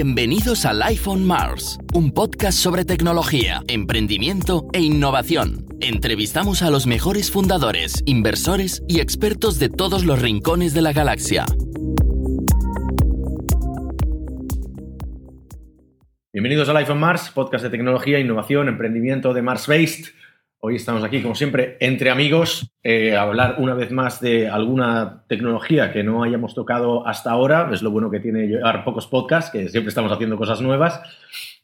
Bienvenidos a Life on Mars, un podcast sobre tecnología, emprendimiento e innovación. Entrevistamos a los mejores fundadores, inversores y expertos de todos los rincones de la galaxia. Bienvenidos a Life on Mars, podcast de tecnología, innovación, emprendimiento de Mars Based. Hoy estamos aquí, como siempre, entre amigos, eh, a hablar una vez más de alguna tecnología que no hayamos tocado hasta ahora. Es lo bueno que tiene llevar pocos podcasts, que siempre estamos haciendo cosas nuevas.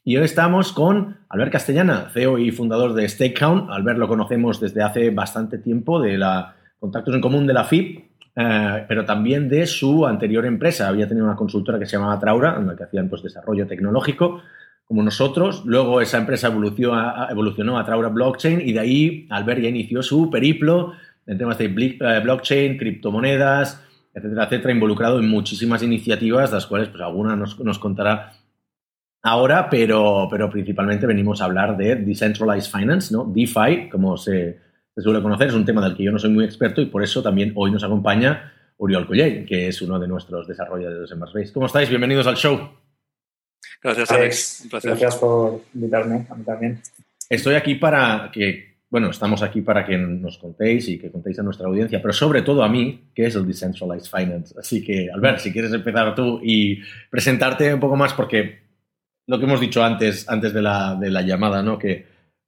Y hoy estamos con Albert Castellana, CEO y fundador de StakeCount. Albert lo conocemos desde hace bastante tiempo, de la contactos en común de la FIP, eh, pero también de su anterior empresa. Había tenido una consultora que se llamaba Traura, en la que hacían pues, desarrollo tecnológico como nosotros. Luego esa empresa evolucionó, evolucionó a Traura Blockchain y de ahí Albert ya inició su periplo en temas de eh, blockchain, criptomonedas, etcétera, etcétera, involucrado en muchísimas iniciativas, las cuales pues alguna nos, nos contará ahora, pero, pero principalmente venimos a hablar de Decentralized Finance, ¿no? DeFi, como se, suele conocer, es un tema del que yo no soy muy experto y por eso también hoy nos acompaña Uriol Collell, que es uno de nuestros desarrolladores en Marsbase. ¿Cómo estáis? Bienvenidos al show. Gracias, Alex. Un placer. Gracias por invitarme, a mí también. Estoy aquí para que, bueno, estamos aquí para que nos contéis y que contéis a nuestra audiencia, pero sobre todo a mí, que es el Decentralized Finance. Así que, Albert, si quieres empezar tú y presentarte un poco más, porque lo que hemos dicho antes, antes de la, de la llamada, ¿no? Que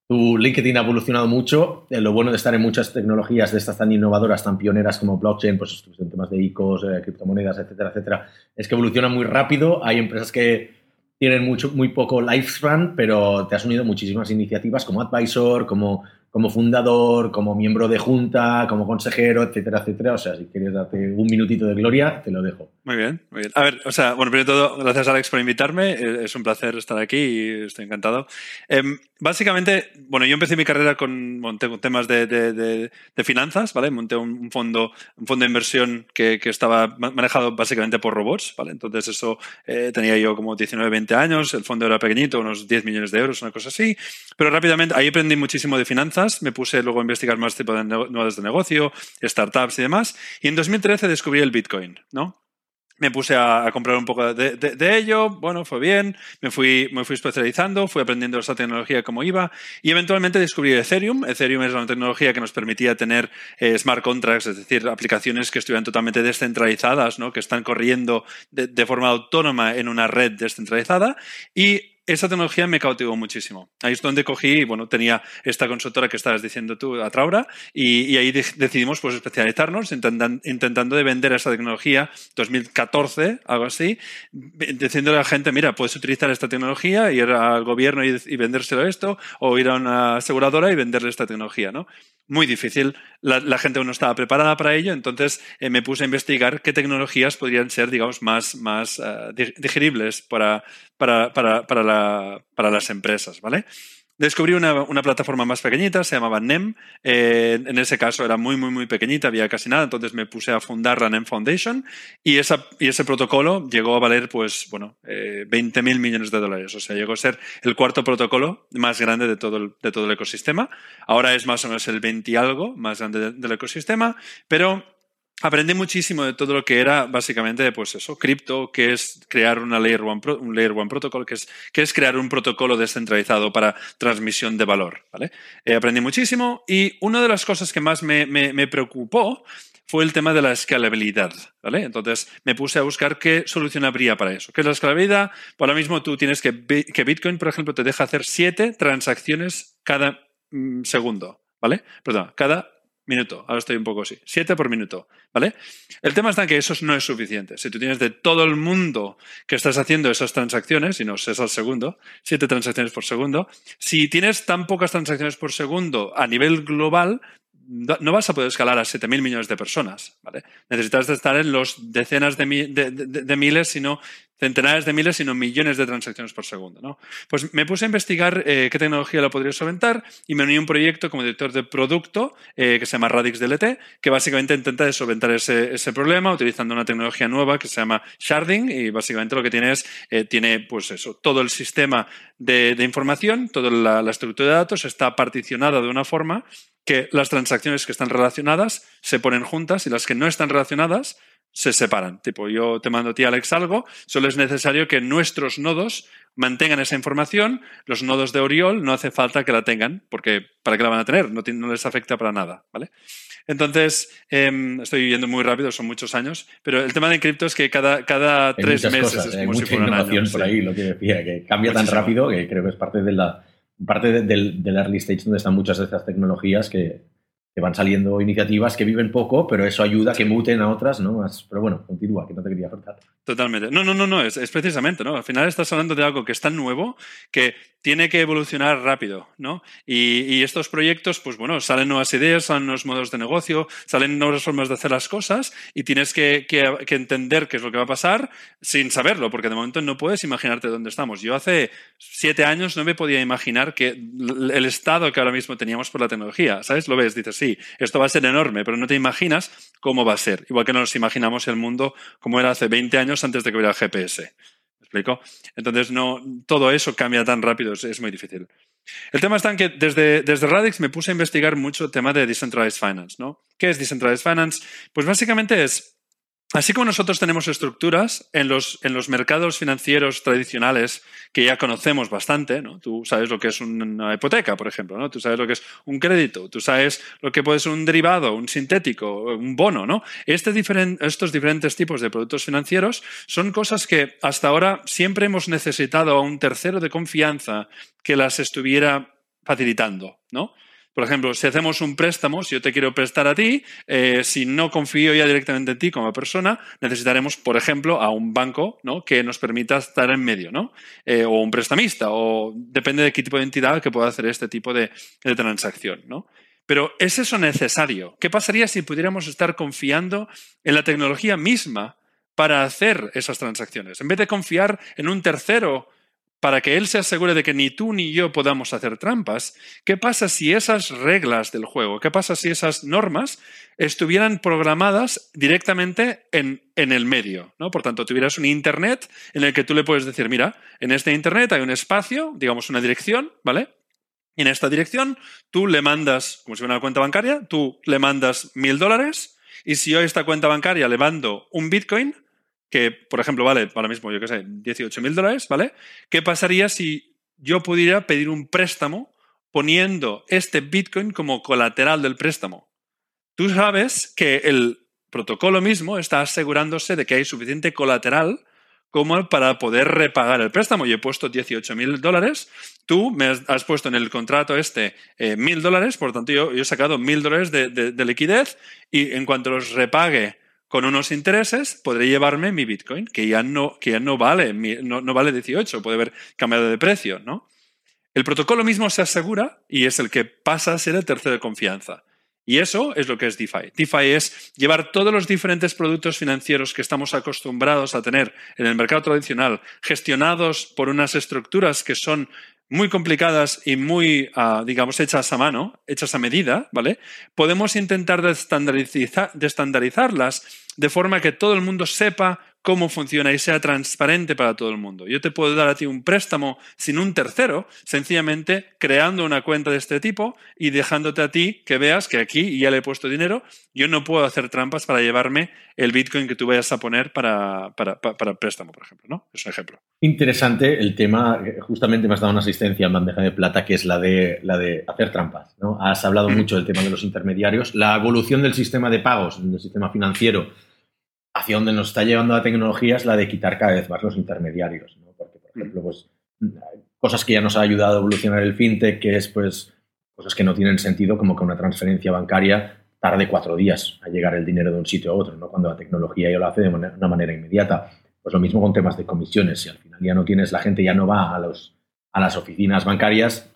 tu LinkedIn ha evolucionado mucho. Eh, lo bueno de estar en muchas tecnologías de estas tan innovadoras, tan pioneras como blockchain, pues en temas de ICOs, eh, criptomonedas, etcétera, etcétera, es que evoluciona muy rápido. Hay empresas que tienen mucho, muy poco lifespan, pero te has unido muchísimas iniciativas como advisor, como como fundador, como miembro de junta, como consejero, etcétera, etcétera. O sea, si quieres darte un minutito de gloria, te lo dejo. Muy bien, muy bien. A ver, o sea, bueno, primero todo, gracias Alex por invitarme. Eh, es un placer estar aquí y estoy encantado. Em, básicamente, bueno, yo empecé mi carrera con, temas de, de, finanzas, ¿vale? Monté un, fondo, un fondo de inversión que, que, estaba manejado básicamente por robots, ¿vale? Entonces eso eh, tenía yo como 19, 20 años, el fondo era pequeñito, unos 10 millones de euros, una cosa así. Pero rápidamente, ahí aprendí muchísimo de finanzas me puse luego a investigar más tipos de nuevos de negocio, startups y demás. Y en 2013 descubrí el Bitcoin, ¿no? Me puse a, comprar un poco de, ello, bueno, fue bien, me fui, me fui especializando, fui aprendiendo esa tecnología como iba y eventualmente descubrí Ethereum. Ethereum es una tecnología que nos permitía tener eh, smart contracts, es decir, aplicaciones que estuvieran totalmente descentralizadas, ¿no? que están corriendo de forma autónoma en una red descentralizada y esa tecnología me cautivó muchísimo. Ahí es donde cogí, bueno, tenía esta consultora que estabas diciendo tú, Atraura, y, y ahí decidimos pues especializarnos intentando de vender esa tecnología 2014, algo así, diciéndole a la gente, mira, puedes utilizar esta tecnología, ir al gobierno y, y vendérselo esto, o ir a una aseguradora y venderle esta tecnología, ¿no? Muy difícil. La, gente no estaba preparada para ello, entonces eh, me puse a investigar qué tecnologías podrían ser, digamos, más, más eh, digeribles para, para, para, para, las empresas, ¿vale? Descubrí una, plataforma más pequeñita, se llamaba NEM. Eh, en ese caso era muy, muy, muy pequeñita, había casi nada, entonces me puse a fundar la NEM Foundation y, ese protocolo llegó a valer, pues, bueno, eh, 20 mil millones de dólares. O sea, llegó a ser el cuarto protocolo más grande de todo el, de todo el ecosistema. Ahora es más o menos el 20 y algo más grande del ecosistema, pero aprendí muchísimo de todo lo que era básicamente, pues eso, cripto, que es crear una one, un layer one protocol, que es, crear un protocolo descentralizado para transmisión de valor. Eh, aprendí muchísimo y una de las cosas que más me, preocupó fue el tema de la escalabilidad. Entonces me puse a buscar qué solución habría para eso. ¿Qué es la escalabilidad? Por ahora mismo tú tienes que, que Bitcoin, por ejemplo, te deja hacer siete transacciones cada mm, segundo. ¿Vale? Perdón, cada minuto. Ahora estoy un poco así. Siete por minuto. ¿Vale? El tema está en que eso no es suficiente. Si tú tienes de todo el mundo que estás haciendo esas transacciones, y no es al segundo, siete transacciones por segundo, si tienes tan pocas transacciones por segundo a nivel global, no vas a poder escalar a 7.000 millones de personas. ¿vale? Necesitas estar en los decenas de, de, miles, sino centenares de miles, sino millones de transacciones por segundo. ¿no? Pues me puse a investigar eh, qué tecnología lo podría solventar y me uní a un proyecto como director de producto eh, que se llama Radix DLT, que básicamente intenta solventar ese, problema utilizando una tecnología nueva que se llama sharding y básicamente lo que tiene es, eh, tiene pues eso, todo el sistema de, información, toda la, la estructura de datos está particionada de una forma que las transacciones que están relacionadas se ponen juntas y las que no están relacionadas se separan. Tipo, yo te mando a ti, Alex, algo, solo es necesario que nuestros nodos mantengan esa información. Los nodos de Oriol no hace falta que la tengan, porque ¿para qué la van a tener? No, no les afecta para nada, ¿vale? Entonces, em, estoy yendo muy rápido, son muchos años, pero el tema de cripto es que cada, cada tres meses es como hay mucha innovación por ahí, lo que decía, que cambia tan rápido que creo que es parte de la parte del, del early stage donde están muchas de estas tecnologías que, que van saliendo iniciativas que viven poco, pero eso ayuda a que muten a otras, ¿no? Pero bueno, continúa, que no te quería cortar. Totalmente. No, no, no, no, es, precisamente, ¿no? Al final estás hablando de algo que es tan nuevo que tiene que evolucionar rápido, ¿no? Y, estos proyectos, pues bueno, salen nuevas ideas, salen nuevos modos de negocio, salen nuevas formas de hacer las cosas y tienes que, entender qué es lo que va a pasar sin saberlo, porque de momento no puedes imaginarte dónde estamos. Yo hace siete años no me podía imaginar que el estado que ahora mismo teníamos por la tecnología, ¿sabes? Lo ves, dices, sí, esto va a ser enorme, pero no te imaginas cómo va a ser. Igual que no nos imaginamos el mundo como era hace 20 años antes de que hubiera el GPS. ¿Me explico? Entonces, no, todo eso cambia tan rápido, es, muy difícil. El tema está en que desde, desde Radix me puse a investigar mucho el tema de Decentralized Finance. ¿no? ¿Qué es Decentralized Finance? Pues básicamente es Así como nosotros tenemos estructuras en los, en los mercados financieros tradicionales que ya conocemos bastante, ¿no? Tú sabes lo que es una hipoteca, por ejemplo, ¿no? Tú sabes lo que es un crédito, tú sabes lo que puede ser un derivado, un sintético, un bono, ¿no? Este estos diferentes tipos de productos financieros son cosas que hasta ahora siempre hemos necesitado a un tercero de confianza que las estuviera facilitando, ¿no? Por ejemplo, si hacemos un préstamo, si yo te quiero prestar a ti, eh, si no confío ya directamente en ti como persona, necesitaremos, por ejemplo, a un banco ¿no? que nos permita estar en medio, ¿no? Eh, o un prestamista, o depende de qué tipo de entidad que pueda hacer este tipo de, de transacción, ¿no? Pero ¿es eso necesario? ¿Qué pasaría si pudiéramos estar confiando en la tecnología misma para hacer esas transacciones? En vez de confiar en un tercero para que él se asegure de que ni tú ni yo podamos hacer trampas, ¿qué pasa si esas reglas del juego, qué pasa si esas normas estuvieran programadas directamente en, el medio? ¿no? Por tanto, tuvieras un Internet en el que tú le puedes decir, mira, en este Internet hay un espacio, digamos una dirección, ¿vale? Y en esta dirección tú le mandas, como si fuera una cuenta bancaria, tú le mandas mil dólares y si yo a esta cuenta bancaria le mando un Bitcoin, que, por ejemplo, vale ahora mismo, yo qué sé, 18 mil dólares, ¿vale? ¿Qué pasaría si yo pudiera pedir un préstamo poniendo este Bitcoin como colateral del préstamo? Tú sabes que el protocolo mismo está asegurándose de que hay suficiente colateral como para poder repagar el préstamo. Yo he puesto 18 mil dólares, tú me has, puesto en el contrato este eh, mil dólares, por tanto yo, he sacado mil dólares de, de, liquidez y en cuanto los repague con unos intereses podré llevarme mi Bitcoin, que ya no, que ya no vale, no, no, vale 18, puede haber cambiado de precio, ¿no? El protocolo mismo se asegura y es el que pasa a ser el tercero de confianza. Y eso es lo que es DeFi. DeFi es llevar todos los diferentes productos financieros que estamos acostumbrados a tener en el mercado tradicional, gestionados por unas estructuras que son muy complicadas y muy, ah, digamos, hechas a mano, hechas a medida, ¿vale? Podemos intentar estandarizarlas de forma que todo el mundo sepa cómo funciona y sea transparente para todo el mundo. Yo te puedo dar a ti un préstamo sin un tercero, sencillamente creando una cuenta de este tipo y dejándote a ti que veas que aquí ya le he puesto dinero, yo no puedo hacer trampas para llevarme el Bitcoin que tú vayas a poner para, para, para, préstamo, por ejemplo. ¿no? Es un ejemplo. Interesante el tema, justamente me has dado una asistencia en bandeja de plata, que es la de, la de hacer trampas. ¿no? Has hablado mucho del tema de los intermediarios, la evolución del sistema de pagos, del sistema financiero hacia donde nos está llevando la tecnología es la de quitar cada vez más los intermediarios, ¿no? Porque, por ejemplo, pues, cosas que ya nos ha ayudado a evolucionar el fintech, que es pues cosas que no tienen sentido, como que una transferencia bancaria tarde cuatro días a llegar el dinero de un sitio a otro, ¿no? Cuando la tecnología ya lo hace de una manera inmediata. Pues lo mismo con temas de comisiones. Si al final ya no tienes, la gente ya no va a, los, a las oficinas bancarias,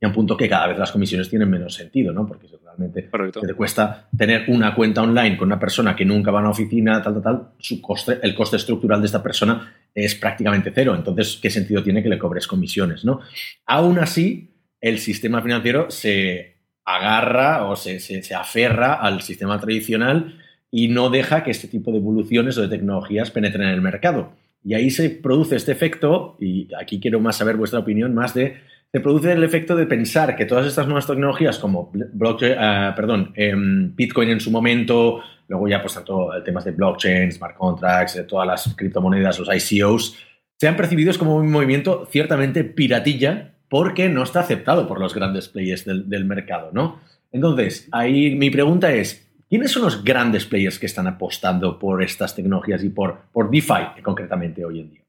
y a un punto que cada vez las comisiones tienen menos sentido, ¿no? Porque realmente te cuesta tener una cuenta online con una persona que nunca va a una oficina, tal, tal, tal, su coste, el coste estructural de esta persona es prácticamente cero. Entonces, ¿qué sentido tiene que le cobres comisiones, no? Aún así, el sistema financiero se agarra o se, se aferra al sistema tradicional y no deja que este tipo de evoluciones o de tecnologías penetren en el mercado. Y ahí se produce este efecto, y aquí quiero más saber vuestra opinión, más de se produce el efecto de pensar que todas estas nuevas tecnologías como perdón, em, Bitcoin en su momento, luego ya pues tanto temas de blockchain, smart contracts, todas las criptomonedas, los ICOs, sean percibidos como un movimiento ciertamente piratilla porque no está aceptado por los grandes players del, del mercado, ¿no? Entonces, ahí mi pregunta es, ¿quiénes son los grandes players que están apostando por estas tecnologías y por, por DeFi concretamente hoy en día?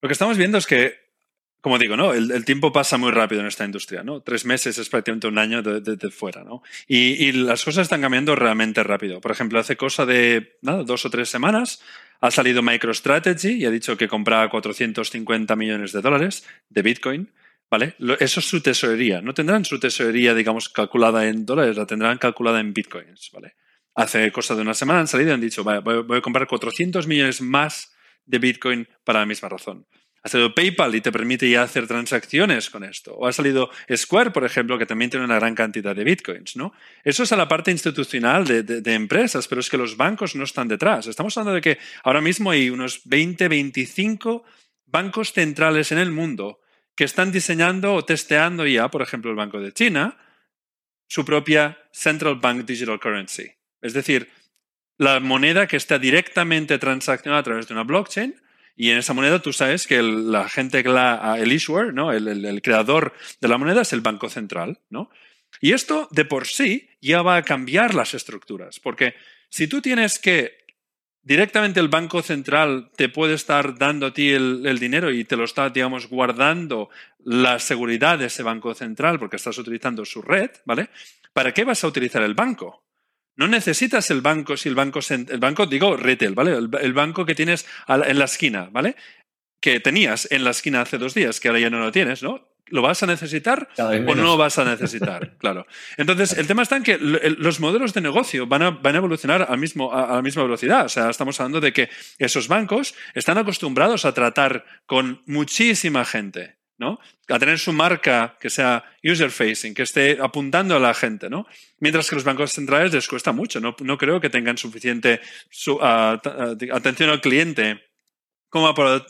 Lo que estamos viendo es que como digo, ¿no? El, tiempo pasa muy rápido en esta industria, ¿no? Tres meses es prácticamente un año de, fuera, ¿no? Y, las cosas están cambiando realmente rápido. Por ejemplo, hace cosa de dos o tres semanas ha salido MicroStrategy y ha dicho que compraba 450 millones de dólares de Bitcoin, ¿vale? Eso es su tesorería. No tendrán su tesorería, digamos, calculada en dólares, la tendrán calculada en Bitcoins, ¿vale? Hace cosa de una semana han salido y han dicho, vale, voy a comprar 400 millones más de Bitcoin para la misma razón. Ha salido PayPal y te permite ya hacer transacciones con esto. O ha salido Square, por ejemplo, que también tiene una gran cantidad de bitcoins. ¿no? Eso es a la parte institucional de, empresas, pero es que los bancos no están detrás. Estamos hablando de que ahora mismo hay unos 20, 25 bancos centrales en el mundo que están diseñando o testeando ya, por ejemplo, el Banco de China, su propia Central Bank Digital Currency. Es decir, la moneda que está directamente transaccionada a través de una blockchain y en esa moneda tú sabes que el, la gente, la, el issuer, ¿no? El, creador de la moneda es el Banco Central. ¿no? Y esto de por sí ya va a cambiar las estructuras, porque si tú tienes que directamente el Banco Central te puede estar dando a ti el, el, dinero y te lo está, digamos, guardando la seguridad de ese Banco Central porque estás utilizando su red, ¿vale? ¿Para qué vas a utilizar el banco? No necesitas el banco si el banco, el banco digo retail, ¿vale? El, banco que tienes en la esquina, ¿vale? Que tenías en la esquina hace dos días, que ahora ya no lo tienes, ¿no? ¿Lo vas a necesitar o no vas a necesitar? claro. Entonces, el tema está en que los modelos de negocio van a, van a evolucionar al mismo, a, la misma velocidad. O sea, estamos hablando de que esos bancos están acostumbrados a tratar con muchísima gente. ¿No? A tener su marca que sea user facing, que esté apuntando a la gente, ¿no? Mientras que los bancos centrales les cuesta mucho, no, creo que tengan suficiente atención al cliente como para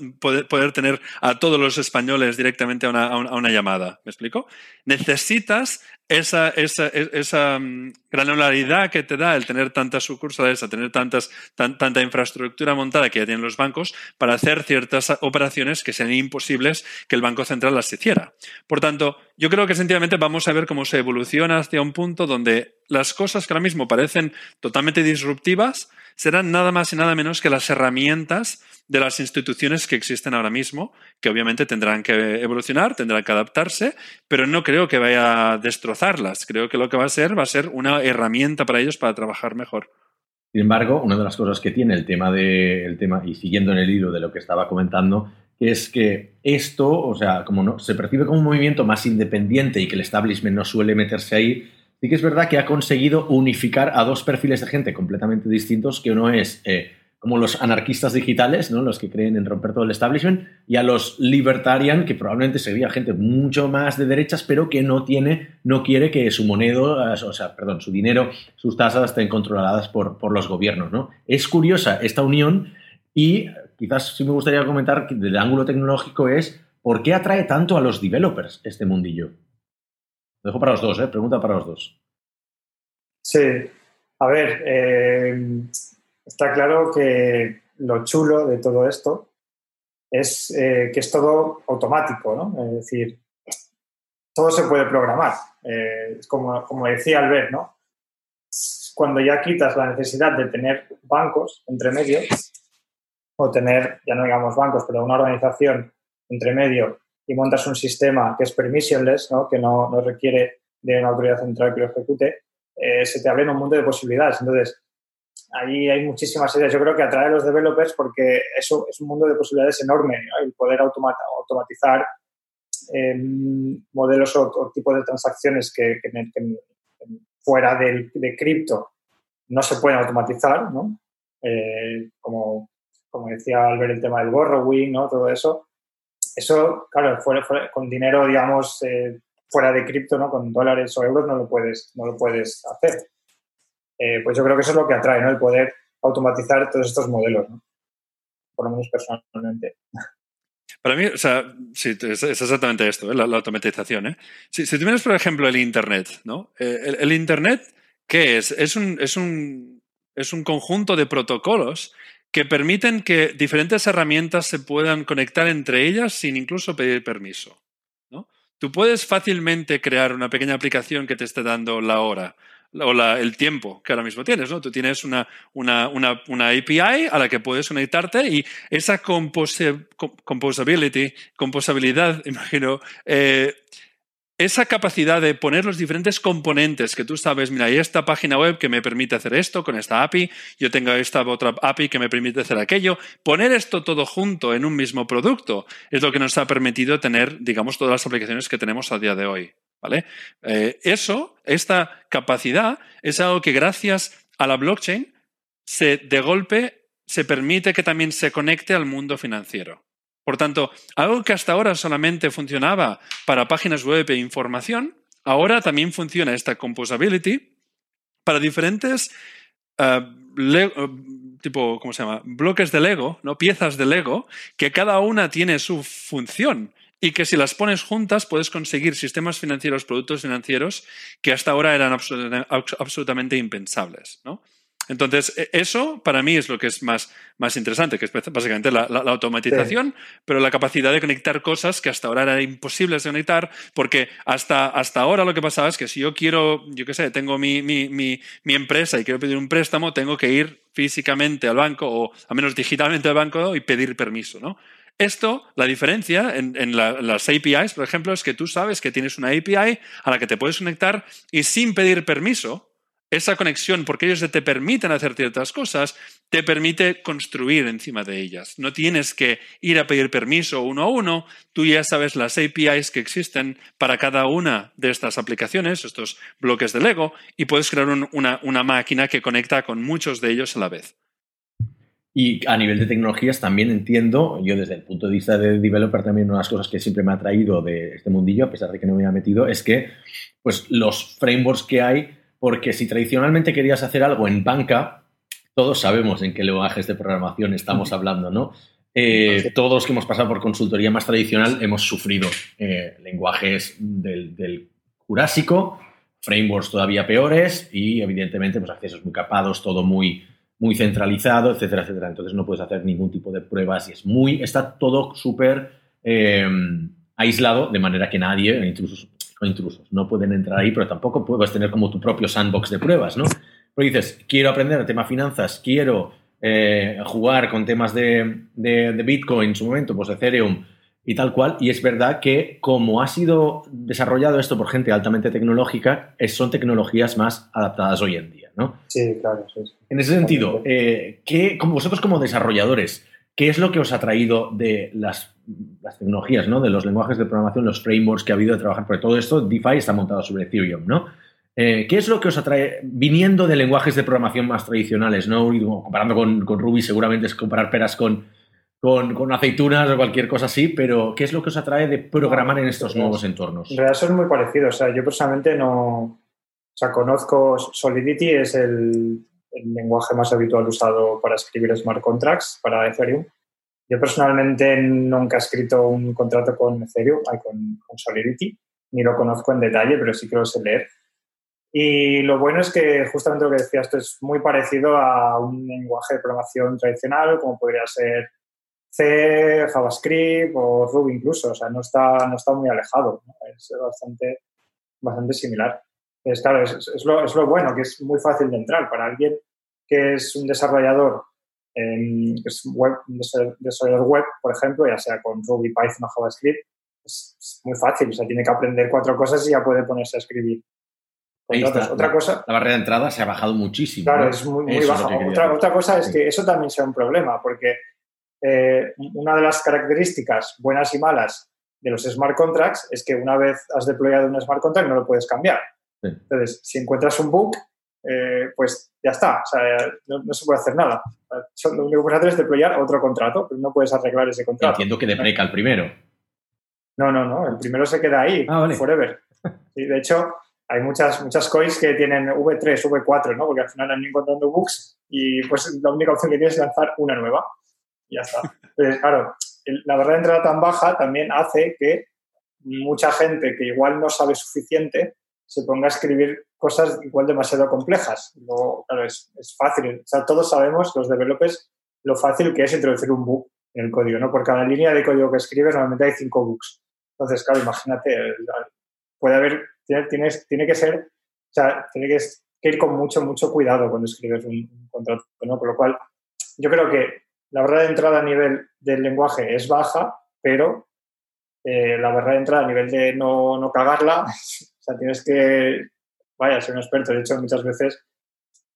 poder, tener a todos los españoles directamente a una, llamada. ¿Me explico? Necesitas esa, esa, esa, mm, granularidad que te da el tener tantas sucursales, a tener tantas, tanta infraestructura montada que ya tienen los bancos para hacer ciertas operaciones que sean imposibles que el Banco Central las hiciera. Por tanto, yo creo que sencillamente vamos a ver cómo se evoluciona hacia un punto donde las cosas que ahora mismo parecen totalmente disruptivas serán nada más y nada menos que las herramientas de las instituciones que existen ahora mismo, que obviamente tendrán que evolucionar, tendrán que adaptarse, pero no creo que vaya a destrozarlas. Creo que lo que va a ser va a ser una herramienta para ellos para trabajar mejor. Sin embargo, una de las cosas que tiene el tema de el tema y siguiendo en el hilo de lo que estaba comentando, es que esto, o sea, como no, se percibe como un movimiento más independiente y que el establishment no suele meterse ahí, sí que es verdad que ha conseguido unificar a dos perfiles de gente completamente distintos, que uno es eh, como los anarquistas digitales, ¿no? los que creen en romper todo el establishment, y a los libertarian, que probablemente sería gente mucho más de derechas, pero que no tiene, no quiere que su moneda, o sea, perdón, su dinero, sus tasas estén controladas por, por los gobiernos. ¿no? Es curiosa esta unión y quizás sí me gustaría comentar que del ángulo tecnológico es ¿por qué atrae tanto a los developers este mundillo? Dejo para los dos, ¿eh? Pregunta para los dos. Sí, a ver, eh, está claro que lo chulo de todo esto es eh, que es todo automático, ¿no? Es decir, todo se puede programar. Eh, como, como, decía Albert, ¿no? Cuando ya quitas la necesidad de tener bancos entre medio, o tener, ya no digamos bancos, pero una organización entre medio y montas un sistema que es permissionless, ¿no? que no, no requiere de una autoridad central que lo ejecute, eh, se te abre un mundo de posibilidades. Entonces, ahí hay muchísimas ideas. Yo creo que atrae a los developers porque eso es un mundo de posibilidades enorme, el poder automatizar em, modelos o, tipos de transacciones que, fuera de, cripto no se pueden automatizar, ¿no? Eh, como, como decía Albert, el tema del borrowing, ¿no? Todo eso. Eso, claro, fuera, con dinero, digamos, eh, fuera de cripto, ¿no? Con dólares o euros no lo puedes, no lo puedes hacer. Eh, pues yo creo que eso es lo que atrae, ¿no? El poder automatizar todos estos modelos, ¿no? Por lo menos personalmente. Para mí, o sea, sí, es, exactamente esto, ¿eh? la, automatización. ¿eh? Si, si, tú miras, por ejemplo, el Internet, ¿no? Eh, el, Internet, ¿qué es? Es un, es, un, es un conjunto de protocolos que permiten que diferentes herramientas se puedan conectar entre ellas sin incluso pedir permiso. ¿no? Tú puedes fácilmente crear una pequeña aplicación que te esté dando la hora o el tiempo que ahora mismo tienes. ¿no? Tú tienes una, una, una, API a la que puedes conectarte y esa composabilidad, imagino, eh, esa capacidad de poner los diferentes componentes que tú sabes, mira, hay esta página web que me permite hacer esto con esta API, yo tengo esta otra API que me permite hacer aquello, poner esto todo junto en un mismo producto es lo que nos ha permitido tener, digamos, todas las aplicaciones que tenemos a día de hoy. ¿vale? Eh, eso, esta capacidad, es algo que gracias a la blockchain se, de golpe se permite que también se conecte al mundo financiero. Por tanto, algo que hasta ahora solamente funcionaba para páginas web e información, ahora también funciona esta composability para diferentes eh, eh, tipo, ¿cómo se llama? bloques de Lego, ¿no? piezas de Lego, que cada una tiene su función y que si las pones juntas puedes conseguir sistemas financieros, productos financieros que hasta ahora eran absolutamente impensables. ¿no? Entonces, e, eso para mí es lo que es más, más interesante, que es básicamente la, automatización, pero la capacidad de conectar cosas que hasta ahora eran imposibles de conectar, porque hasta, hasta ahora lo que pasaba es que si yo quiero, yo qué sé, tengo mi, mi, mi, mi empresa y quiero pedir un préstamo, tengo que ir físicamente al banco o al menos digitalmente al banco y pedir permiso, ¿no? Esto, la diferencia en, en, las APIs, por ejemplo, es que tú sabes que tienes una API a la que te puedes conectar y sin pedir permiso, esa conexión, porque ellos te permiten hacer ciertas cosas, te permite construir encima de ellas. No tienes que ir a pedir permiso uno a uno, tú ya sabes las APIs que existen para cada una de estas aplicaciones, estos bloques de Lego, y puedes crear una, una máquina que conecta con muchos de ellos a la vez. Y a nivel de tecnologías también entiendo, yo desde el punto de vista de developer también una de las cosas que siempre me ha traído de este mundillo, a pesar de que no me haya metido, es que pues los frameworks que hay porque si tradicionalmente querías hacer algo en banca, todos sabemos en qué lenguajes de programación estamos hablando, ¿no? Eh, todos que hemos pasado por consultoría más tradicional hemos sufrido eh, lenguajes del, Jurásico, frameworks todavía peores y evidentemente pues, accesos muy capados, todo muy, muy centralizado, etcétera, etcétera. Entonces no puedes hacer ningún tipo de pruebas y es muy, está todo súper eh, aislado de manera que nadie, incluso intrusos. No pueden entrar ahí, pero tampoco puedes tener como tu propio sandbox de pruebas, ¿no? Pero dices, quiero aprender el tema finanzas, quiero eh, jugar con temas de, Bitcoin en su momento, pues Ethereum y tal cual. Y es verdad que como ha sido desarrollado esto por gente altamente tecnológica, son tecnologías más adaptadas hoy en día, ¿no? Sí, claro. En ese sentido, eh, como vosotros como desarrolladores, ¿qué es lo que os ha traído de las las tecnologías, ¿no? De los lenguajes de programación, los frameworks que ha habido de trabajar, porque todo esto, DeFi está montado sobre Ethereum, ¿no? Eh, ¿Qué es lo que os atrae, viniendo de lenguajes de programación más tradicionales, ¿no? comparando con, Ruby, seguramente es comparar peras con, con, aceitunas o cualquier cosa así, pero ¿qué es lo que os atrae de programar en estos nuevos entornos? En realidad son muy parecidos. O sea, yo personalmente no. O sea, conozco Solidity, es el, el lenguaje más habitual usado para escribir smart contracts para Ethereum. Yo personalmente nunca he escrito un contrato con Ethereum, con, con Solidity, ni lo conozco en detalle, pero sí que lo sé leer. Y lo bueno es que justamente lo que decías, esto es muy parecido a un lenguaje de programación tradicional, como podría ser C, JavaScript o Ruby incluso. O sea, no está, no está muy alejado, es bastante, bastante similar. Es, claro, es, es, lo, es lo bueno, que es muy fácil de entrar para alguien que es un desarrollador en web, desarrollador web, por ejemplo, ya sea con Ruby, Python o JavaScript, es, muy fácil. O sea, tiene que aprender cuatro cosas y ya puede ponerse a escribir. otra cosa, la barrera de entrada se ha bajado muchísimo. Claro, es muy, muy baja. Otra, otra, cosa es que eso también sea un problema, porque eh, una de las características buenas y malas de los smart contracts es que una vez has deployado un smart contract no lo puedes cambiar. Entonces, si encuentras un bug, eh, pues ya está, o sea, no, se puede hacer nada. Lo único que puedes hacer es deployar otro contrato, pero no puedes arreglar ese contrato. Entiendo que depreca el primero. No, no, no, el primero se queda ahí, ah, forever. de hecho, hay muchas, muchas coins que tienen V3, V4, ¿no? Porque al final han ido bugs y pues la única opción que tienes es lanzar una nueva. Y ya está. Entonces, claro, la barrera de entrada tan baja también hace que mucha gente que igual no sabe suficiente se ponga a escribir cosas igual demasiado complejas. Luego, claro, es, es fácil. O sea, todos sabemos, los developers, lo fácil que es introducir un bug en el código, ¿no? Por cada línea de código que escribes normalmente hay cinco bugs. Entonces, claro, imagínate, puede haber, tiene, tiene, que ser, o sea, tiene que, ir con mucho, mucho cuidado cuando escribes un, contrato, ¿no? Por lo cual, yo creo que la barrera de entrada a nivel del lenguaje es baja, pero eh, la barrera de entrada a nivel de no, no cagarla, o sea, tienes que, vaya, ser un experto. De hecho, muchas veces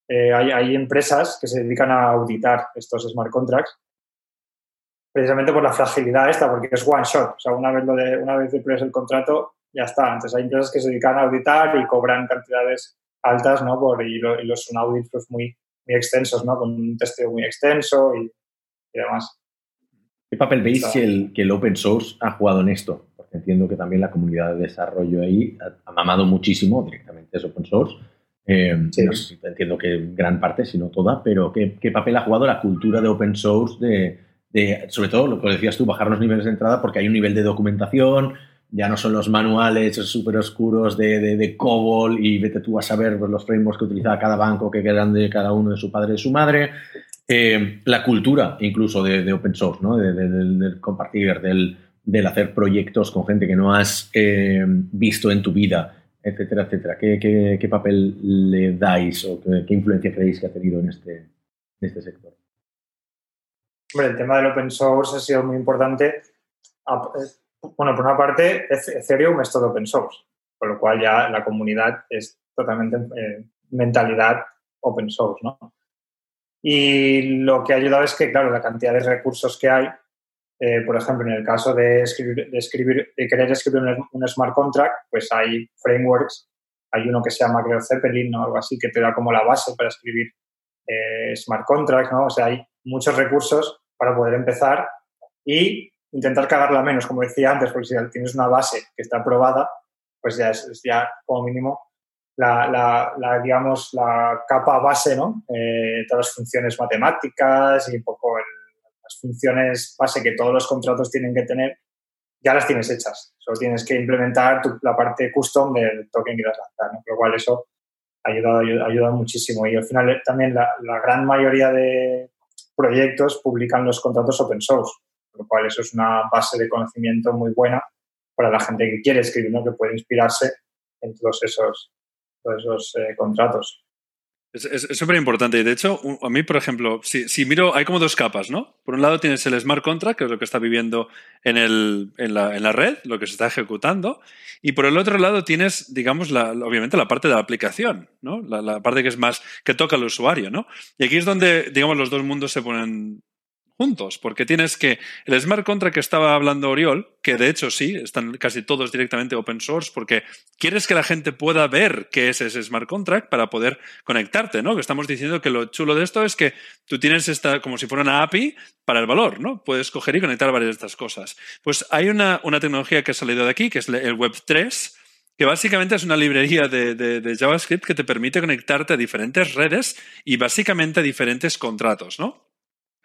eh, hay, hay, empresas que se dedican a auditar estos smart contracts precisamente por la fragilidad esta, porque es one shot. O sea, una vez, lo de, una vez el contrato, ya está. Entonces hay empresas que se dedican a auditar y cobran cantidades altas, ¿no? Por, y, los son audits pues, muy, muy extensos, ¿no? Con un testeo muy extenso y, demás. ¿Qué papel veis que, el, que el open source ha jugado en esto? Entiendo que también la comunidad de desarrollo ahí ha, mamado muchísimo, directamente es open source. Eh, entiendo que gran parte, si no toda, pero ¿qué, ¿qué, papel ha jugado la cultura de open source de, de, sobre todo lo que decías tú, bajar los niveles de entrada porque hay un nivel de documentación, ya no son los manuales súper oscuros de, de, COBOL y vete tú a saber pues, los frameworks que utilizaba cada banco, que de cada uno de su padre y de su madre. Eh, la cultura incluso de, open source, ¿no? del, compartir, del, hacer proyectos con gente que no has eh, visto en tu vida, etcétera, etcétera. ¿Qué, papel le dais o qué, influencia creéis que ha tenido en este, en este sector? Hombre, el tema del open source ha sido muy importante. Ah, bueno, por una parte, Ethereum es todo open source, con lo cual ya la comunidad es totalmente eh, mentalidad open source, ¿no? Y lo que ha ayudado es que, claro, la cantidad de recursos que hay, eh, por ejemplo, en el caso de escribir, de, escribir, de querer escribir un, smart contract, pues hay frameworks, hay uno que se llama, creo, Zeppelin o algo así, que te da como la base para escribir smart contracts, ¿no? O sea, hay muchos recursos para poder empezar y intentar cagarla menos, como decía antes, porque si tienes una base que está aprobada, pues ya es, ya como mínimo la, la, digamos, la capa base, ¿no? Eh, todas las funciones matemáticas y un poco las funciones base que todos los contratos tienen que tener, ya las tienes hechas. Solo tienes que implementar la parte custom del token que las lanzar, lo cual eso ha ayudado muchísimo. Y al final eh, también la, la gran mayoría de, proyectos publican los contratos open source, lo cual eso es una base de conocimiento muy buena para la gente que quiere escribir, ¿no? que puede inspirarse en todos esos, esos eh, contratos. Es súper importante. Y de hecho, a mí, por ejemplo, si, miro, hay como dos capas, ¿no? Por un lado tienes el smart contract, que es lo que está viviendo en, el, en, la, en la, red, lo que se está ejecutando. Y por el otro lado tienes, digamos, la, obviamente la parte de la aplicación, ¿no? La, la, parte que es más, que toca al usuario, ¿no? Y aquí es donde, digamos, los dos mundos se ponen juntos, porque tienes que el smart contract que estaba hablando Oriol, que de hecho sí, están casi todos directamente open source, porque quieres que la gente pueda ver qué es ese smart contract para poder conectarte, ¿no? Que estamos diciendo que lo chulo de esto es que tú tienes esta como si fuera una API para el valor, ¿no? Puedes coger y conectar varias de estas cosas. Pues hay una, una tecnología que ha salido de aquí, que es el Web3, que básicamente es una librería de, de, JavaScript que te permite conectarte a diferentes redes y básicamente a diferentes contratos, ¿no?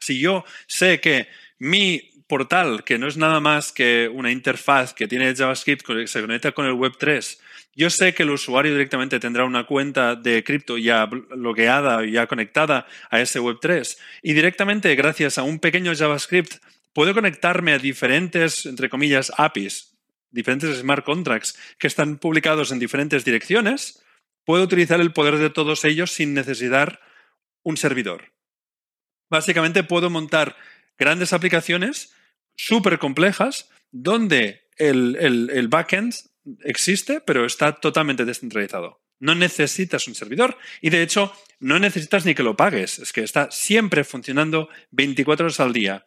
Si yo sé que mi portal, que no es nada más que una interfaz que tiene JavaScript que se conecta con el Web3, yo sé que el usuario directamente tendrá una cuenta de cripto ya logueada, ya conectada a ese Web3 y directamente gracias a un pequeño JavaScript puedo conectarme a diferentes, entre comillas, APIs, diferentes smart contracts que están publicados en diferentes direcciones, puedo utilizar el poder de todos ellos sin necesitar un servidor. Básicamente puedo montar grandes aplicaciones súper complejas donde el, backend existe, pero está totalmente descentralizado. No necesitas un servidor y de hecho no necesitas ni que lo pagues. Es que está siempre funcionando 24 horas al día.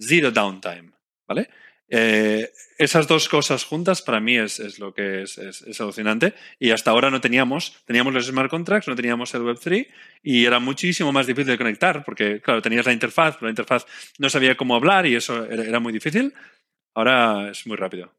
Zero downtime. ¿Vale? Eh, esas dos cosas juntas para mí es, lo que es, es, alucinante. Y hasta ahora no teníamos, teníamos los smart contracts, no teníamos el Web3 y era muchísimo más difícil conectar porque, claro, tenías la interfaz, pero la interfaz no sabía cómo hablar y eso era, muy difícil. Ahora es muy rápido.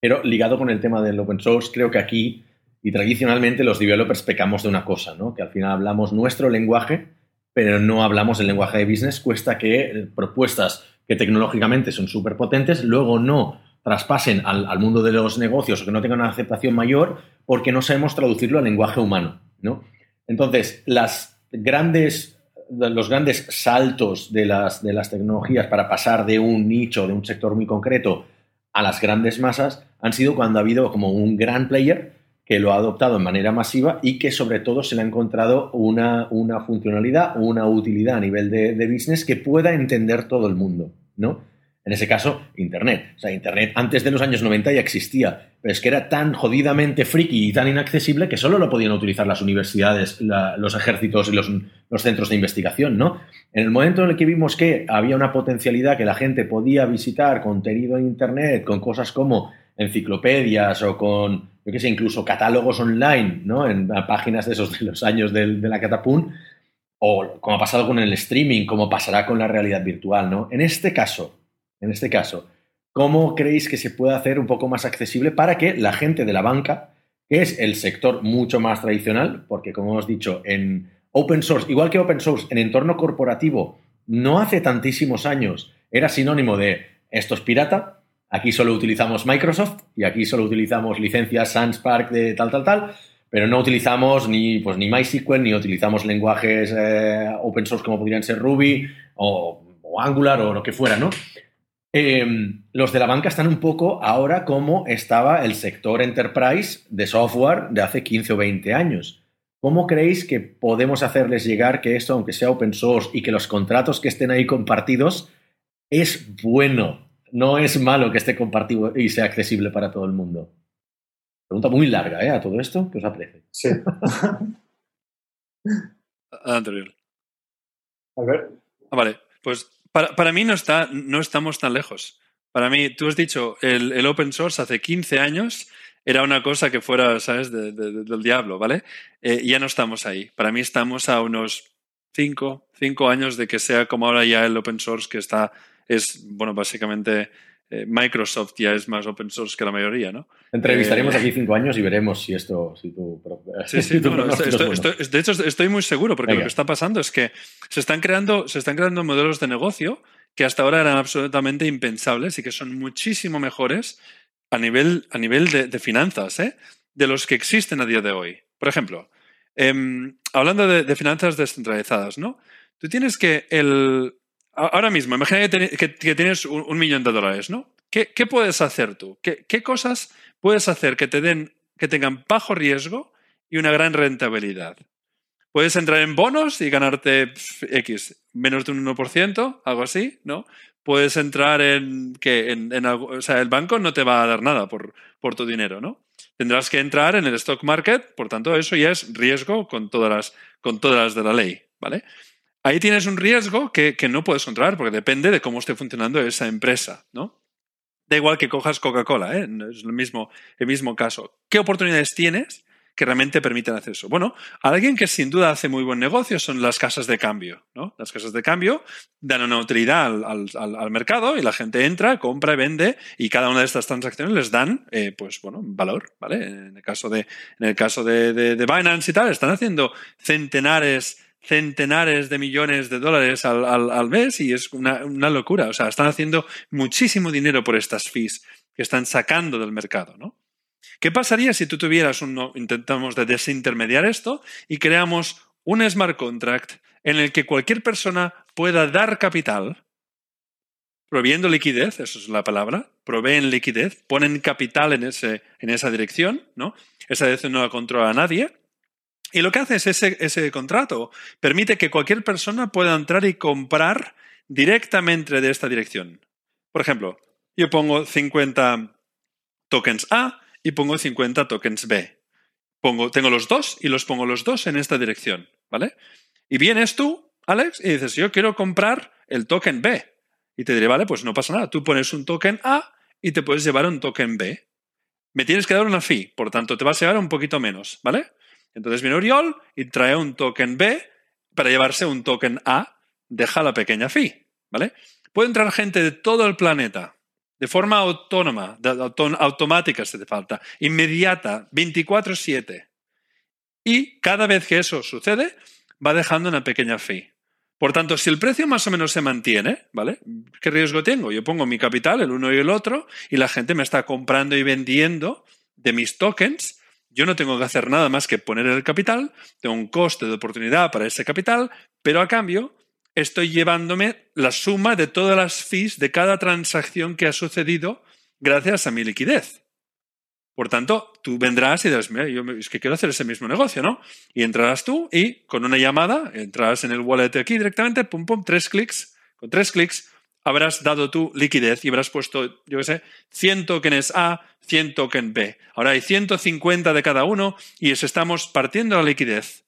Pero ligado con el tema del open source, creo que aquí y tradicionalmente los developers pecamos de una cosa, ¿no? Que al final hablamos nuestro lenguaje, pero no hablamos del lenguaje de business. Cuesta que propuestas que tecnológicamente son súper potentes, luego no traspasen al, mundo de los negocios o que no tengan una aceptación mayor porque no sabemos traducirlo al lenguaje humano. ¿no? Entonces, las grandes, los grandes saltos de las, de las tecnologías para pasar de un nicho, de un sector muy concreto, a las grandes masas han sido cuando ha habido como un gran player que lo ha adoptado de manera masiva y que sobre todo se le ha encontrado una, una funcionalidad, una utilidad a nivel de, de, business que pueda entender todo el mundo, ¿no? En ese caso, Internet. O sea, Internet antes de los años 90 ya existía, pero es que era tan jodidamente friki y tan inaccesible que solo lo podían utilizar las universidades, los ejércitos y los, los, centros de investigación, ¿no? En el momento en el que vimos que había una potencialidad que la gente podía visitar contenido en Internet con cosas como enciclopedias o con, yo qué sé, incluso catálogos online, ¿no? En páginas de esos de los años de, de la Catapún, o como ha pasado con el streaming, como pasará con la realidad virtual, ¿no? En este caso, en este caso, ¿cómo creéis que se puede hacer un poco más accesible para que la gente de la banca, que es el sector mucho más tradicional, porque como hemos dicho, en open source, igual que open source, en entorno corporativo, no hace tantísimos años era sinónimo de esto es pirata, aquí solo utilizamos Microsoft y aquí solo utilizamos licencias Sans Park de tal, tal, tal, pero no utilizamos ni, pues, ni MySQL, ni utilizamos lenguajes eh, open source como podrían ser Ruby o, o Angular o lo que fuera, ¿no? Em, los de la banca están un poco ahora como estaba el sector enterprise de software de hace 15 o 20 años. ¿Cómo creéis que podemos hacerles llegar que esto, aunque sea open source y que los contratos que estén ahí compartidos, es bueno? No es malo que esté compartido y sea accesible para todo el mundo. Pregunta muy larga, ¿eh? A todo esto, que os aprecie. Sí. Anterior. A ver. Ah, vale, pues para, para, mí no, está, no estamos tan lejos. Para mí, tú has dicho, el, el open source hace 15 años era una cosa que fuera, ¿sabes?, de, de, del diablo, ¿vale? Eh, ya no estamos ahí. Para mí estamos a unos 5 cinco años de que sea como ahora ya el open source que está, es, bueno, básicamente eh, Microsoft ya es más open source que la mayoría, ¿no? Entrevistaremos eh, aquí cinco años y veremos si esto, si tú... Sí, sí, no, no, de hecho estoy muy seguro porque Venga. lo que está pasando es que se están, creando, se están creando modelos de negocio que hasta ahora eran absolutamente impensables y que son muchísimo mejores a nivel, a nivel de, de finanzas, ¿eh? de los que existen a día de hoy. Por ejemplo, eh, hablando de, de finanzas descentralizadas, ¿no? Tú tienes que el, Ahora mismo, imagina que, que, tienes un, millón de dólares, ¿no? ¿Qué, puedes hacer tú? ¿Qué, ¿Qué, cosas puedes hacer que te den, que tengan bajo riesgo y una gran rentabilidad? Puedes entrar en bonos y ganarte X, menos de un 1%, algo así, ¿no? Puedes entrar en que en, o sea, el banco no te va a dar nada por, por tu dinero, ¿no? Tendrás que entrar en el stock market, por tanto, eso ya es riesgo con todas las, con todas las de la ley, ¿vale? Ahí tienes un riesgo que, que, no puedes controlar porque depende de cómo esté funcionando esa empresa, ¿no? Da igual que cojas Coca-Cola, ¿eh? es el mismo, el mismo caso. ¿Qué oportunidades tienes que realmente permiten hacer eso? Bueno, alguien que sin duda hace muy buen negocio son las casas de cambio, ¿no? Las casas de cambio dan una utilidad al, al, al mercado y la gente entra, compra, vende y cada una de estas transacciones les dan, eh, pues bueno, valor, ¿vale? En el caso de, en el caso de, de, de Binance y tal, están haciendo centenares centenares de millones de dólares al, al, mes y es una, locura. O sea, están haciendo muchísimo dinero por estas fees que están sacando del mercado, ¿no? ¿Qué pasaría si tú tuvieras un, intentamos de desintermediar esto y creamos un smart contract en el que cualquier persona pueda dar capital, proviendo liquidez, eso es la palabra, proveen liquidez, ponen capital en, ese, en esa dirección, ¿no? Esa dirección no la controla nadie, y lo que hace es ese, ese contrato permite que cualquier persona pueda entrar y comprar directamente de esta dirección. Por ejemplo, yo pongo 50 tokens A y pongo 50 tokens B. Pongo, tengo los dos y los pongo los dos en esta dirección, ¿vale? Y vienes tú, Alex, y dices, yo quiero comprar el token B. Y te diré, vale, pues no pasa nada. Tú pones un token A y te puedes llevar un token B. Me tienes que dar una fee, por tanto, te vas a llevar un poquito menos, ¿vale? Entonces viene Oriol y trae un token B para llevarse un token A, deja la pequeña fee, ¿vale? Puede entrar gente de todo el planeta, de forma autónoma, de, autom automática si te falta, inmediata, 24/7. Y cada vez que eso sucede, va dejando una pequeña fee. Por tanto, si el precio más o menos se mantiene, ¿vale? ¿Qué riesgo tengo? Yo pongo mi capital, el uno y el otro, y la gente me está comprando y vendiendo de mis tokens. Yo no tengo que hacer nada más que poner el capital, tengo un coste de oportunidad para ese capital, pero a cambio estoy llevándome la suma de todas las fees de cada transacción que ha sucedido gracias a mi liquidez. Por tanto, tú vendrás y dirás, mira, yo es que quiero hacer ese mismo negocio, ¿no? Y entrarás tú y con una llamada, entrarás en el wallet aquí directamente, pum, pum, tres clics, con tres clics habrás dado tu liquidez y habrás puesto, yo qué sé, 100 tokens A, 100 token B. Ahora hay 150 de cada uno y se estamos partiendo la liquidez,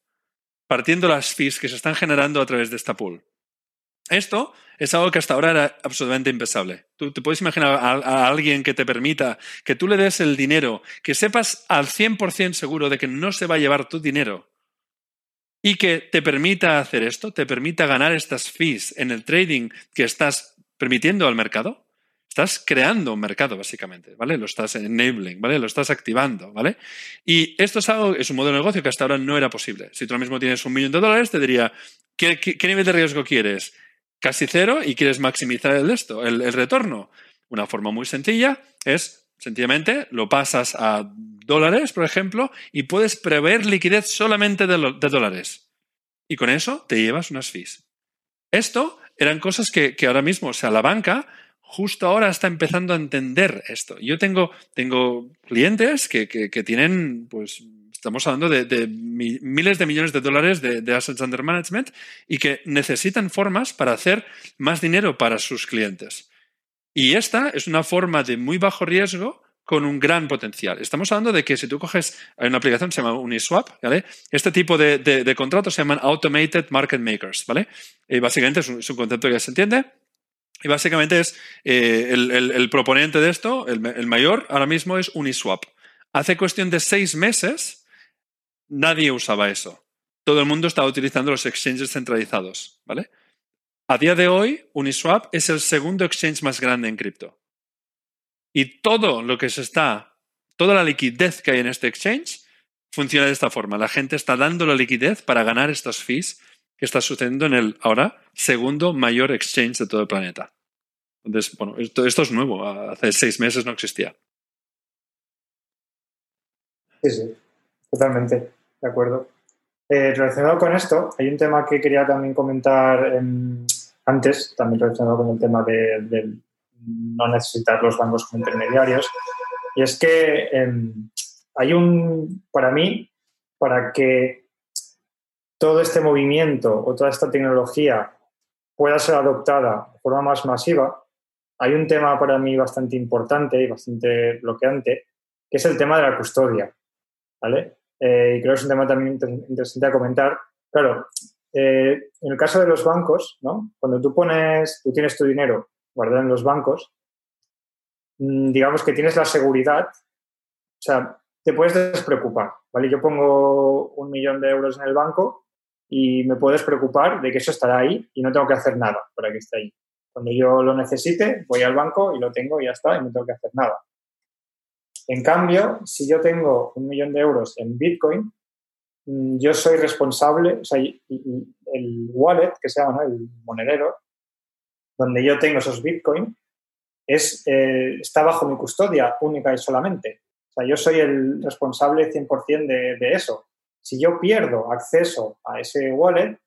partiendo las fees que se están generando a través de esta pool. Esto es algo que hasta ahora era absolutamente impensable. Tú te puedes imaginar a, alguien que te permita que tú le des el dinero, que sepas al 100% seguro de que no se va a llevar tu dinero y que te permita hacer esto, te permita ganar estas fees en el trading que estás permitiendo al mercado. Estás creando un mercado, básicamente, ¿vale? Lo estás enabling, ¿vale? Lo estás activando, ¿vale? Y esto es algo, es un modelo de negocio que hasta ahora no era posible. Si tú ahora mismo tienes un millón de dólares, te diría, qué nivel de riesgo quieres? casi cero y quieres maximizar el, esto, el, retorno. Una forma muy sencilla es sencillamente lo pasas a dólares, por ejemplo, y puedes prever liquidez solamente de, dólares. Y con eso te llevas unas fees. Esto eran cosas que, ahora mismo, o sea, la banca justo ahora está empezando a entender esto. Yo tengo, tengo clientes que, que tienen, pues, Estamos hablando de, miles de millones de dólares de, assets under management y que necesitan formas para hacer más dinero para sus clientes. Y esta es una forma de muy bajo riesgo con un gran potencial. Estamos hablando de que si tú coges, una aplicación que se llama Uniswap, ¿vale? Este tipo de, contratos se llaman Automated Market Makers, ¿vale? Y básicamente es un, concepto que se entiende. Y básicamente es eh, el, proponente de esto, el, el mayor ahora mismo es Uniswap. Hace cuestión de seis meses, Nadie usaba eso. Todo el mundo estaba utilizando los exchanges centralizados, ¿vale? A día de hoy, Uniswap es el segundo exchange más grande en cripto. Y todo lo que se está, toda la liquidez que hay en este exchange funciona de esta forma. La gente está dando la liquidez para ganar estas fees que está sucediendo en el ahora segundo mayor exchange de todo el planeta. Entonces, bueno, esto, es nuevo. Hace seis meses no existía. Sí, sí, totalmente. De acuerdo. Eh, relacionado con esto, hay un tema que quería también comentar em, antes, también relacionado con el tema de, no necesitar los bancos como intermediarios, y es que em, hay un, para mí, para que todo este movimiento o toda esta tecnología pueda ser adoptada de forma más masiva, hay un tema para mí bastante importante y bastante bloqueante, que es el tema de la custodia. ¿vale? Eh, y creo que es un tema también interesante a comentar. Claro, eh, en el caso de los bancos, ¿no? cuando tú pones, tú tienes tu dinero guardado en los bancos, mm, digamos que tienes la seguridad, o sea, te puedes despreocupar, ¿vale? Yo pongo un millón de euros en el banco y me puedes preocupar de que eso estará ahí y no tengo que hacer nada para que esté ahí. Cuando yo lo necesite, voy al banco y lo tengo y ya está, y no tengo que hacer nada. En cambio, si yo tengo un millón de euros en Bitcoin, mm, yo soy responsable, o sea, el wallet, que se llama el monedero, donde yo tengo esos Bitcoin, es, eh, está bajo mi custodia única y solamente. O sea, yo soy el responsable 100% de, de eso. Si yo pierdo acceso a ese wallet,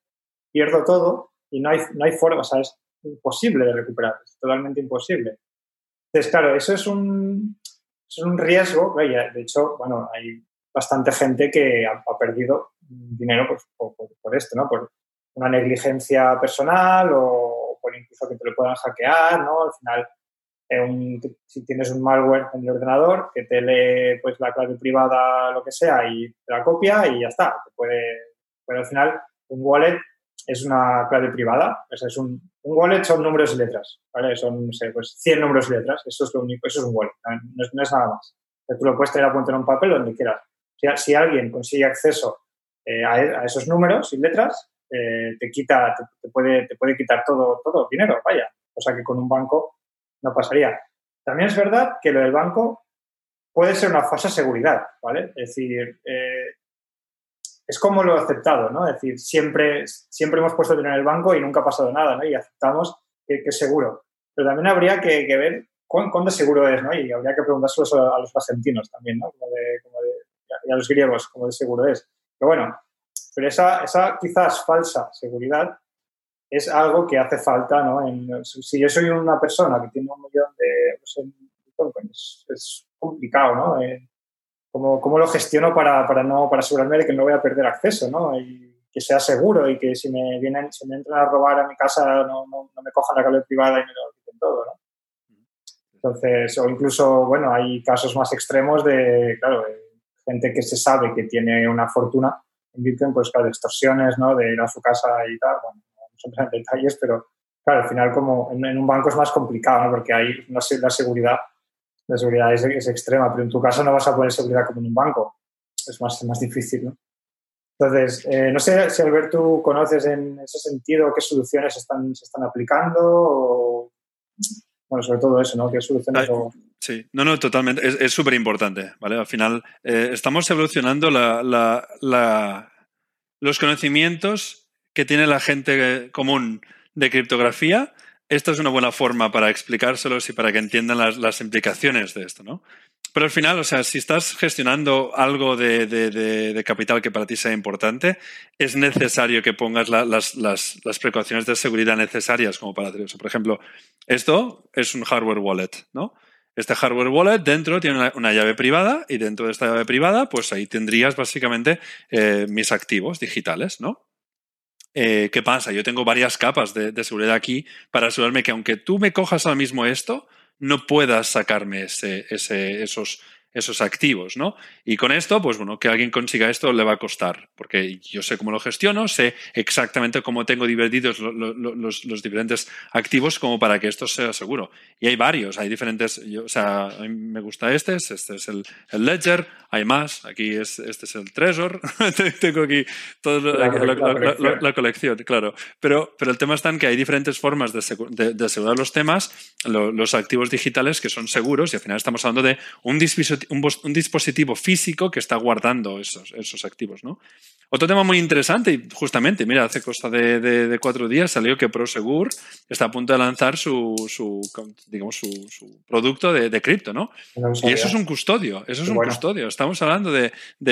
pierdo todo y no hay, no hay forma, o sea, es imposible de recuperar, es totalmente imposible. Entonces, claro, eso es un, es un riesgo, de hecho, bueno, hay bastante gente que ha, perdido dinero pues, por, esto, ¿no? Por una negligencia personal o por incluso que te lo puedan hackear, ¿no? Al final, eh, si tienes un malware en el ordenador que te lee pues, la clave privada, lo que sea, y te la copia y ya está. puede, pero al final, un wallet es una clave privada, es un, un wallet son números y letras, ¿vale? Son, no sé, pues 100 números y letras, eso es lo único, eso es un wallet, no es, nada más. tú lo puedes tener apuntado en un papel donde quieras. Si, si alguien consigue acceso eh, a, esos números y letras, eh, te quita, te, puede, te puede quitar todo, todo dinero, vaya. O sea que con un banco no pasaría. También es verdad que lo del banco puede ser una falsa seguridad, ¿vale? Es decir, eh, es como lo aceptado, ¿no? Es decir, siempre, siempre hemos puesto dinero en el banco y nunca ha pasado nada, ¿no? Y aceptamos que, es seguro. Pero también habría que, ver cuánto seguro es, ¿no? Y habría que preguntárselo a los argentinos también, ¿no? Como de, como de, y a los griegos, cómo de seguro es. Pero bueno, pero esa, esa quizás falsa seguridad es algo que hace falta, ¿no? si yo soy una persona que tiene un millón de pues, pues es, complicado, ¿no? Eh, ¿cómo, lo gestiono para, para, no, para asegurarme de que no voy a perder acceso, ¿no? Y que sea seguro y que si me vienen, si me entran a robar a mi casa no, no, me cojan la clave privada y me lo quiten todo, ¿no? Entonces, o incluso, bueno, hay casos más extremos de, claro, gente que se sabe que tiene una fortuna en Bitcoin, pues claro, extorsiones, ¿no? De ir a su casa y tal, bueno, son detalles, pero claro, al final como en, un banco es más complicado, ¿no? Porque ahí no sé, la seguridad, la seguridad es, extrema, pero en tu caso no vas a poner seguridad como en un banco. Es más, más difícil, ¿no? Entonces, eh, no sé si Alberto conoces en ese sentido qué soluciones están, se están aplicando o, bueno, sobre todo eso, ¿no? ¿Qué soluciones Sí, no, no, totalmente. Es súper importante, ¿vale? Al final, eh, estamos evolucionando los conocimientos que tiene la gente común de criptografía, esta es una buena forma para explicárselos y para que entiendan las, implicaciones de esto, ¿no? Pero al final, o sea, si estás gestionando algo de, capital que para ti sea importante, es necesario que pongas las, precauciones de seguridad necesarias como para hacer eso. Por ejemplo, esto es un hardware wallet, ¿no? Este hardware wallet dentro tiene una, llave privada y dentro de esta llave privada, pues ahí tendrías básicamente eh, mis activos digitales, ¿no? Eh, ¿qué pasa? Yo tengo varias capas de, seguridad aquí para asegurarme que aunque tú me cojas ahora mismo esto, no puedas sacarme ese, esos, esos activos, ¿no? Y con esto, pues bueno, que alguien consiga esto le va a costar, porque yo sé cómo lo gestiono, sé exactamente cómo tengo divididos los, diferentes activos como para que esto sea seguro. Y hay varios, hay diferentes, o sea, a mí me gusta este, este es el, Ledger, hay más, aquí es, este es el Trezor, tengo aquí toda la, colección, claro. Pero, pero el tema está en que hay diferentes formas de, asegurar los temas, los activos digitales que son seguros, y al final estamos hablando de un dispositivo un, dispositivo físico que está guardando esos, esos activos. ¿no? Otro tema muy interesante, y justamente, mira, hace cosa de, cuatro días salió que Prosegur está a punto de lanzar su, su digamos, su, producto de, cripto, ¿no? y eso es un custodio, eso es un custodio. Estamos hablando de,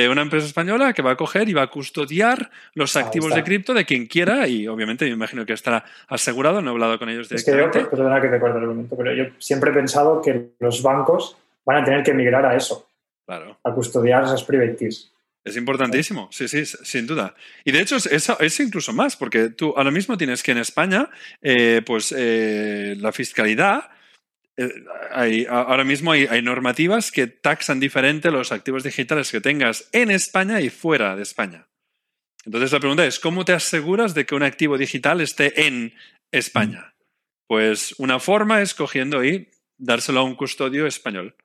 una empresa española que va a coger y va a custodiar los activos de cripto de quien quiera y obviamente me imagino que estará asegurado, no he hablado con ellos directamente. Es que perdona que te corte el argumento, pero yo siempre he pensado que los bancos van a tener que migrar a eso. Claro. A custodiar esas private keys. Es importantísimo, sí, sí, sin duda. Y de hecho es, incluso más, porque tú ahora mismo tienes que en España, eh, pues eh, la fiscalidad, eh, ahora mismo hay, normativas que taxan diferente los activos digitales que tengas en España y fuera de España. Entonces la pregunta es, ¿cómo te aseguras de que un activo digital esté en España? Pues una forma es cogiendo y dárselo a un custodio español.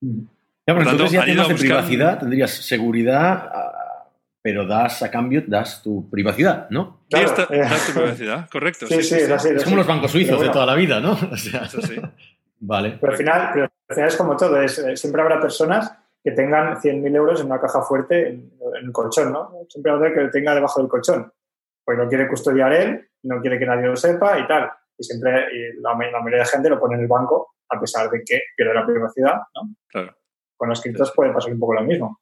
Ya, pero entonces ya temas de privacidad, tendrías seguridad, ah, pero das a cambio, das tu privacidad, ¿no? Claro, das tu privacidad, correcto. Sí, sí, es, como los bancos suizos de toda la vida, ¿no? O sea, Vale. Pero al, final, es como todo, es, eh, siempre habrá personas que tengan 100.000 euros en una caja fuerte en, el colchón, ¿no? Siempre habrá que lo tenga debajo del colchón. Pues no quiere custodiar él, no quiere que nadie lo sepa y tal. Y siempre la, la mayoría de gente lo pone en el banco a pesar de que pierde la privacidad, ¿no? Claro. Con las criptos puede pasar un poco lo mismo.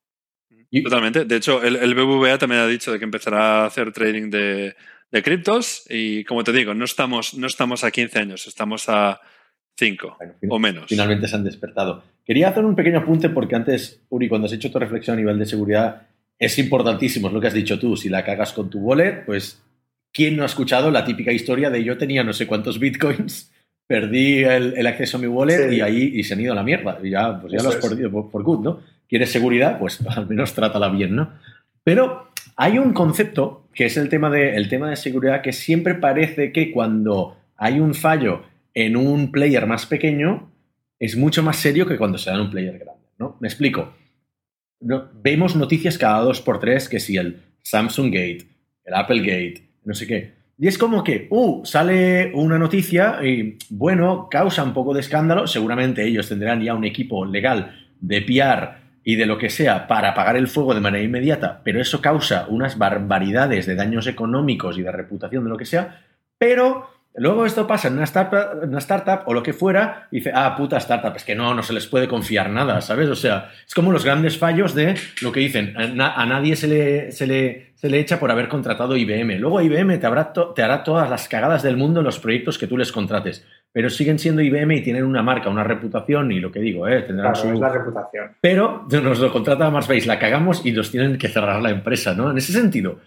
Totalmente. De hecho, el, BBVA también ha dicho de que empezará a hacer trading de, criptos y, como te digo, no estamos, no estamos a 15 años, estamos a 5 o menos. Finalmente se han despertado. Quería hacer un pequeño apunte porque antes, Uri, cuando has hecho tu reflexión a nivel de seguridad, es importantísimo, es lo que has dicho tú. Si la cagas con tu wallet, pues, ¿quién no ha escuchado la típica historia de yo tenía no sé cuántos bitcoins perdí el, acceso a mi wallet y ahí y se han ido a la mierda. Y ya, pues ya lo has perdido por, good, ¿no? ¿Quieres seguridad? Pues al menos trátala bien, ¿no? Pero hay un concepto que es el tema, de, el tema de seguridad que siempre parece que cuando hay un fallo en un player más pequeño es mucho más serio que cuando se da en un player grande, ¿no? Me explico. vemos noticias cada dos por tres que si el Samsung Gate, el Apple Gate, no sé qué. Y es como que, uh, sale una noticia y, bueno, causa un poco de escándalo. Seguramente ellos tendrán ya un equipo legal de PR y de lo que sea para apagar el fuego de manera inmediata, pero eso causa unas barbaridades de daños económicos y de reputación de lo que sea, pero luego esto pasa en una startup, una startup o lo que fuera y dice, ah, puta startup, es que no, no se les puede confiar nada, ¿sabes? O sea, es como los grandes fallos de lo que dicen, a, nadie se le, se, le, se le echa por haber contratado IBM. Luego IBM te, te hará todas las cagadas del mundo en los proyectos que tú les contrates pero siguen siendo IBM y tienen una marca, una reputación y lo que digo, ¿eh? tendrán su... es la reputación. Pero nos lo contrata Marsbase, la cagamos y nos tienen que cerrar la empresa, ¿no? En ese sentido,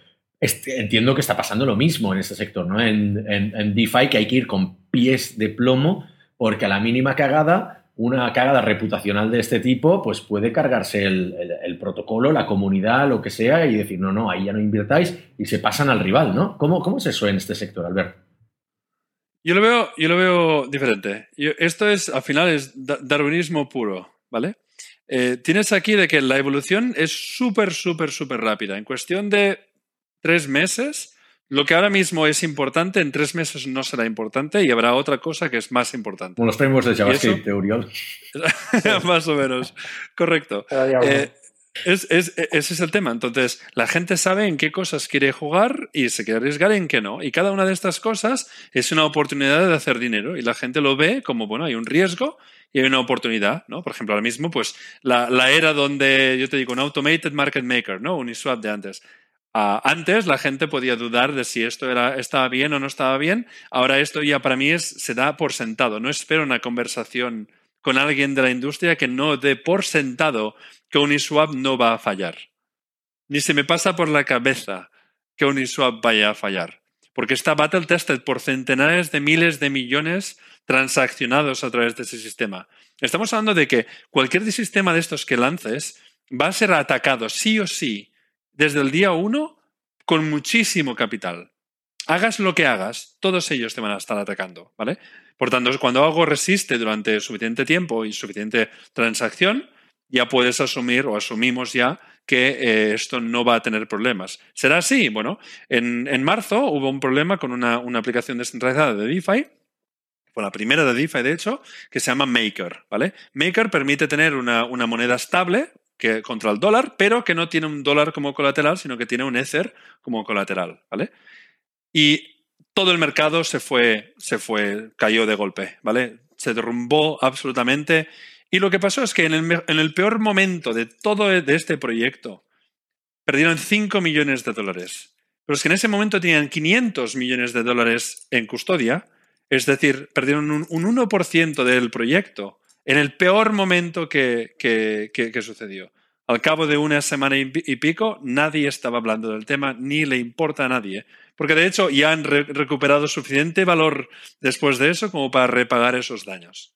entiendo que está pasando lo mismo en este sector, ¿no? En, en, DeFi que hay que ir con pies de plomo porque a la mínima cagada, una cagada reputacional de este tipo, pues puede cargarse el, el, protocolo, la comunidad, lo que sea y decir, no, no, ahí ya no invirtáis y se pasan al rival, ¿no? ¿Cómo, cómo es eso en este sector, Albert? Yo lo veo, yo lo veo diferente. esto es, al final, es darwinismo puro, ¿vale? Eh, tienes aquí de que la evolución es súper, súper, súper rápida. En cuestión de tres meses, lo que ahora mismo es importante, en tres meses no será importante y habrá otra cosa que es más importante. Como los frameworks de JavaScript, de Uriol. más o menos. Correcto. Es, ese es el tema. Entonces, la gente sabe en qué cosas quiere jugar y se quiere arriesgar en qué no. Y cada una de estas cosas es una oportunidad de hacer dinero. Y la gente lo ve como, bueno, hay un riesgo y hay una oportunidad, ¿no? Por ejemplo, ahora mismo, pues, la, era donde, yo te digo, un automated market maker, ¿no? Un swap de antes. Ah, antes la gente podía dudar de si esto era, estaba bien o no estaba bien. Ahora esto ya para mí es, se da por sentado. No espero una conversación con alguien de la industria que no dé por sentado que Uniswap no va a fallar. Ni se me pasa por la cabeza que Uniswap vaya a fallar. Porque está battle tested por centenares de miles de millones transaccionados a través de ese sistema. Estamos hablando de que cualquier sistema de estos que lances va a ser atacado sí o sí desde el día uno con muchísimo capital. Hagas lo que hagas, todos ellos te van a estar atacando, ¿vale? Por tanto, cuando algo resiste durante suficiente tiempo y suficiente transacción, ya puedes asumir o asumimos ya que eh, esto no va a tener problemas. ¿Será así? Bueno, en, marzo hubo un problema con una, aplicación descentralizada de DeFi, fue la primera de DeFi de hecho, que se llama Maker. ¿vale? Maker permite tener una, moneda estable contra el dólar, pero que no tiene un dólar como colateral, sino que tiene un Ether como colateral. ¿vale? Y todo el mercado se fue, se fue, cayó de golpe, ¿vale? Se derrumbó absolutamente. Y lo que pasó es que en el, peor momento de todo e, de este proyecto, perdieron 5 millones de dólares. Pero es que en ese momento tenían 500 millones de dólares en custodia, es decir, perdieron un, 1% del proyecto en el peor momento que, que sucedió. Al cabo de una semana y pico, nadie estaba hablando del tema, ni le importa a nadie. Porque de hecho ya han recuperado suficiente valor después de eso como para repagar esos daños.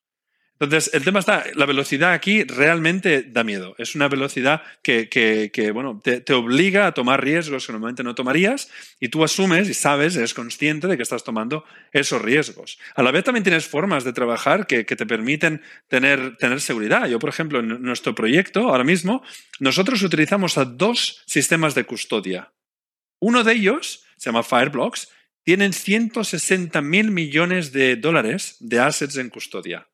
Entonces, el tema está, la velocidad aquí realmente da miedo. Es una velocidad que, bueno, te, obliga a tomar riesgos que normalmente no tomarías y tú asumes y sabes, eres consciente de que estás tomando esos riesgos. A la vez también tienes formas de trabajar que, te permiten tener, tener seguridad. Yo, por ejemplo, en nuestro proyecto, ahora mismo, nosotros utilizamos a dos sistemas de custodia. Uno de ellos se llama Fireblocks, tienen 160 mil millones de dólares de assets en custodia.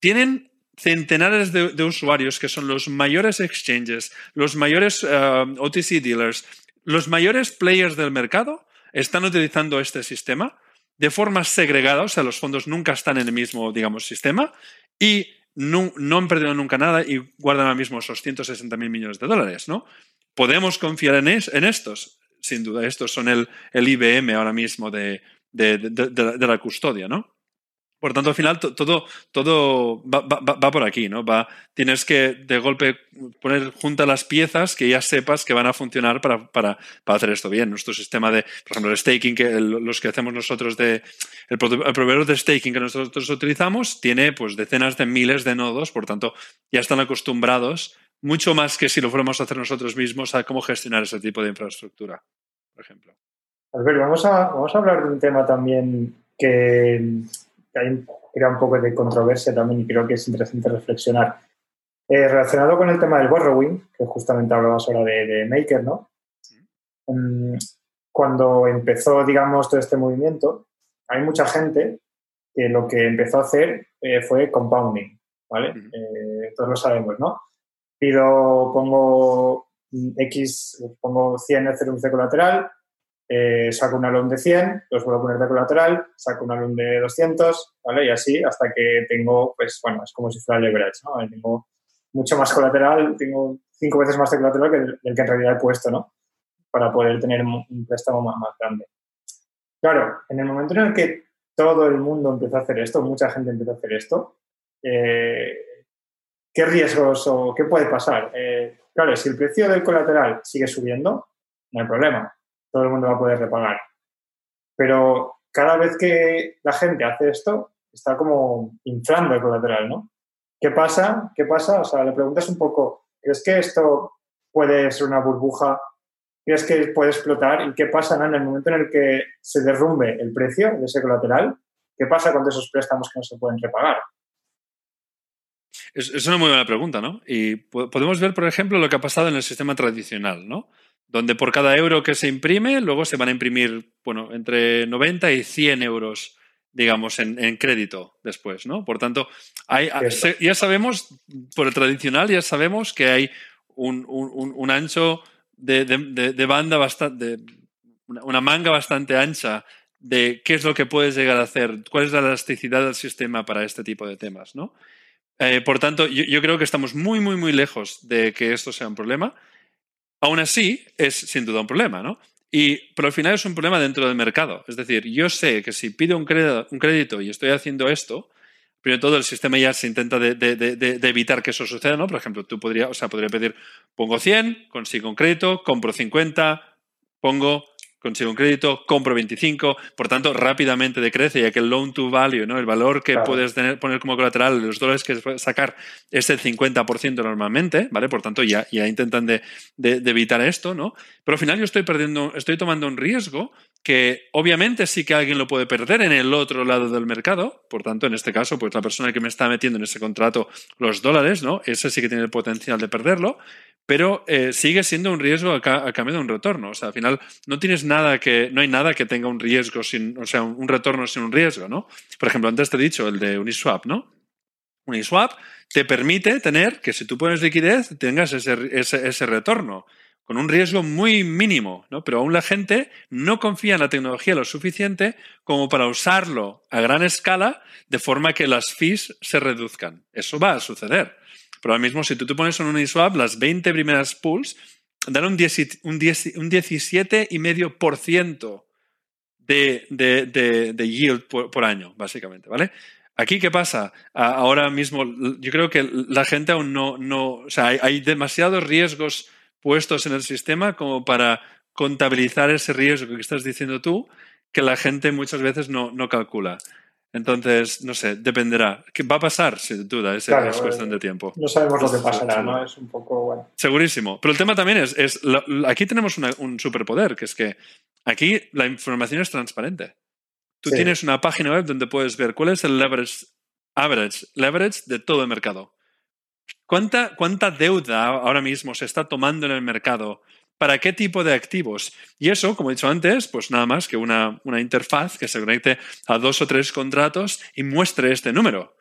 Tienen centenares de, usuarios que son los mayores exchanges, los mayores eh, OTC dealers, los mayores players del mercado están utilizando este sistema de forma segregada, o sea, los fondos nunca están en el mismo, digamos, sistema y no, han perdido nunca nada y guardan ahora mismo esos 160 mil millones de dólares, ¿no? ¿Podemos confiar en, estos? sin duda, estos son el, IBM ahora mismo de, la custodia, ¿no? Por tanto, al final todo, todo va, por aquí, ¿no? Va, tienes que de golpe poner juntas las piezas que ya sepas que van a funcionar para, hacer esto bien. Nuestro sistema de, por ejemplo, el staking, que los que hacemos nosotros de, el, proveedor de staking que nosotros utilizamos tiene pues decenas de miles de nodos, por tanto, ya están acostumbrados mucho más que si lo fuéramos a hacer nosotros mismos a cómo gestionar ese tipo de infraestructura, por ejemplo. Albert, vamos a, vamos a hablar de un tema también que, crea un poco de controversia también y creo que es interesante reflexionar. Eh, relacionado con el tema del borrowing, que justamente hablamos ahora de, Maker, ¿no? Mm, cuando empezó, digamos, todo este movimiento, hay mucha gente que lo que empezó a hacer eh, fue compounding, ¿vale? Eh, todos lo sabemos, ¿no? pido, pongo X, pongo 100 Ethereum de colateral, eh, saco un alón de 100, los vuelvo a poner de colateral, saco un alón de 200, ¿vale? Y así hasta que tengo, pues bueno, es como si fuera leverage, ¿no? Tengo mucho más colateral, tengo cinco veces más de colateral que el, que en realidad he puesto, ¿no? Para poder tener un préstamo más, más grande. Claro, en el momento en el que todo el mundo empieza a hacer esto, mucha gente empieza a hacer esto, eh, ¿qué riesgos o qué puede pasar? Eh, claro, si el precio del colateral sigue subiendo, no hay problema, todo el mundo va a poder repagar. Pero cada vez que la gente hace esto, está como inflando el colateral, ¿no? ¿Qué pasa? ¿Qué pasa? O sea, le preguntas un poco, ¿crees que esto puede ser una burbuja? ¿Crees que puede explotar? ¿Y qué pasa en el momento en el que se derrumbe el precio de ese colateral? ¿Qué pasa con esos préstamos que no se pueden repagar? Es, una muy buena pregunta, ¿no? Y podemos ver, por ejemplo, lo que ha pasado en el sistema tradicional, ¿no? Donde por cada euro que se imprime, luego se van a imprimir, bueno, entre 90 y 100 euros, digamos, en, crédito después, ¿no? Por tanto, hay, ya sabemos, por el tradicional, ya sabemos que hay un, ancho de, banda bastante, una manga bastante ancha de qué es lo que puedes llegar a hacer, cuál es la elasticidad del sistema para este tipo de temas, ¿no? Eh, por tanto, yo, creo que estamos muy, muy, muy lejos de que esto sea un problema. Aún así, es sin duda un problema, ¿no? Y, pero al final es un problema dentro del mercado. Es decir, yo sé que si pido un crédito, y estoy haciendo esto, primero todo el sistema ya se intenta de, evitar que eso suceda, ¿no? Por ejemplo, tú podrías, o sea, podría pedir, pongo 100, consigo un crédito, compro 50, pongo consigo un crédito, compro 25, por tanto rápidamente decrece, ya que el loan to value, ¿no? el valor que puedes tener, poner como colateral, los dólares que puedes sacar es el 50% normalmente, ¿vale? Por tanto ya, ya intentan de, evitar esto, ¿no? Pero al final yo estoy perdiendo, estoy tomando un riesgo que obviamente sí que alguien lo puede perder en el otro lado del mercado, por tanto en este caso pues la persona que me está metiendo en ese contrato los dólares, ¿no? Ese sí que tiene el potencial de perderlo, pero eh, sigue siendo un riesgo a, cambio de un retorno. O sea, al final no tienes nada que, no hay nada que tenga un riesgo sin, o sea, un retorno sin un riesgo, ¿no? Por ejemplo, antes te he dicho el de Uniswap, ¿no? Uniswap te permite tener que si tú pones liquidez tengas ese, ese, retorno con un riesgo muy mínimo, ¿no? Pero aún la gente no confía en la tecnología lo suficiente como para usarlo a gran escala de forma que las fees se reduzcan. Eso va a suceder. Pero ahora mismo, si tú te pones en un Uniswap, las 20 primeras pools dan un, 17,5% de, de, de, de yield por, año, básicamente, ¿vale? Aquí, ¿qué pasa? Ahora mismo, yo creo que la gente aún no, no o sea, hay, demasiados riesgos puestos en el sistema como para contabilizar ese riesgo que estás diciendo tú, que la gente muchas veces no, no calcula. Entonces, no sé, dependerá. ¿Qué va a pasar? Sin duda, es, es cuestión de tiempo. No sabemos lo que pasará, ¿no? Es un poco bueno. Segurísimo. Pero el tema también es, es aquí tenemos un superpoder, que es que aquí la información es transparente. Tú tienes una página web donde puedes ver cuál es el leverage, average, leverage de todo el mercado. ¿Cuánta, ¿Cuánta deuda ahora mismo se está tomando en el mercado para qué tipo de activos. Y eso, como he dicho antes, pues nada más que una, interfaz que se conecte a dos o tres contratos y muestre este número.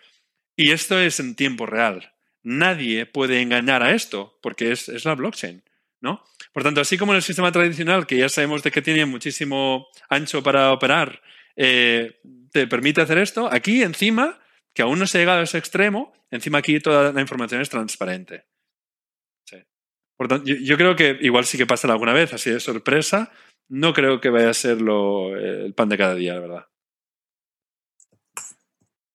Y esto es en tiempo real. Nadie puede engañar a esto porque es, la blockchain. ¿no? Por tanto, así como en el sistema tradicional, que ya sabemos de que tiene muchísimo ancho para operar, eh, te permite hacer esto, aquí encima, que aún no se ha llegado a ese extremo, encima aquí toda la información es transparente yo, creo que igual sí que pasa alguna vez, así de sorpresa. No creo que vaya a ser el pan de cada día, la verdad.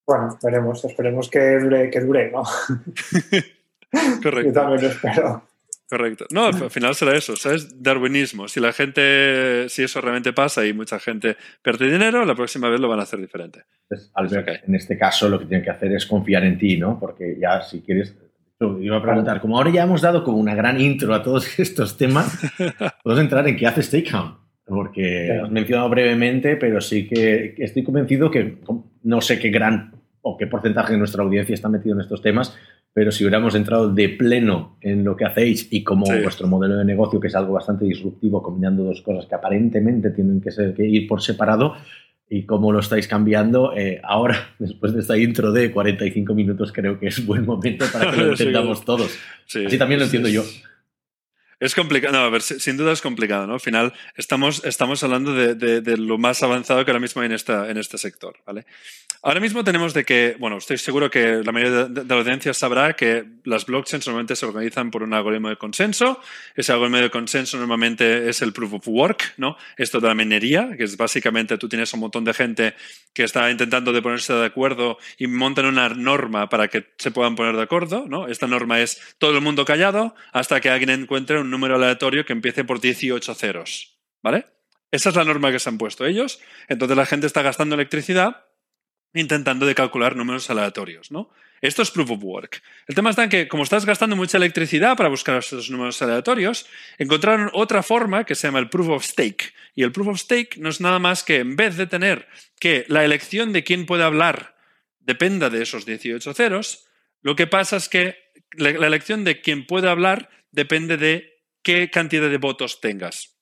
Bueno, veremos, esperemos que dure, que dure ¿no? Correcto. Yo también lo espero. Correcto. No, al final será eso, ¿sabes? Darwinismo. Si la gente, si eso realmente pasa y mucha gente pierde dinero, la próxima vez lo van a hacer diferente. Pues, en este caso lo que tienen que hacer es confiar en ti, ¿no? Porque ya si quieres iba a preguntar, como ahora ya hemos dado como una gran intro a todos estos temas, podemos entrar en qué hace Stakehound. Porque has mencionado brevemente, pero sí que estoy convencido que no sé qué gran o qué porcentaje de nuestra audiencia está metido en estos temas, pero si hubiéramos entrado de pleno en lo que hacéis y como vuestro modelo de negocio, que es algo bastante disruptivo, combinando dos cosas que aparentemente tienen que, ser, que ir por separado, y cómo lo estáis cambiando. Eh, ahora, después de esta intro de 45 minutos, creo que es buen momento para que lo entendamos todos. Así también lo entiendo yo. Es complicado, no, a ver, sin duda es complicado, ¿no? Al final estamos, estamos hablando de, de, lo más avanzado que ahora mismo hay en, esta, en este sector, ¿vale? Ahora mismo tenemos de que, bueno, estoy seguro que la mayoría de, la audiencia sabrá que las blockchains normalmente se organizan por un algoritmo de consenso. Ese algoritmo de consenso normalmente es el proof of work, ¿no? Esto de la minería, que es básicamente tú tienes un montón de gente que está intentando de ponerse de acuerdo y montan una norma para que se puedan poner de acuerdo, ¿no? Esta norma es todo el mundo callado hasta que alguien encuentre un número aleatorio que empiece por 18 ceros, ¿vale? Esa es la norma que se han puesto ellos. Entonces la gente está gastando electricidad intentando de calcular números aleatorios, ¿no? Esto es proof of work. El tema está en que, como estás gastando mucha electricidad para buscar esos números aleatorios, encontraron otra forma que se llama el proof of stake. Y el proof of stake no es nada más que, en vez de tener que la elección de quién puede hablar dependa de esos 18 ceros, lo que pasa es que la elección de quién puede hablar depende de qué cantidad de votos tengas.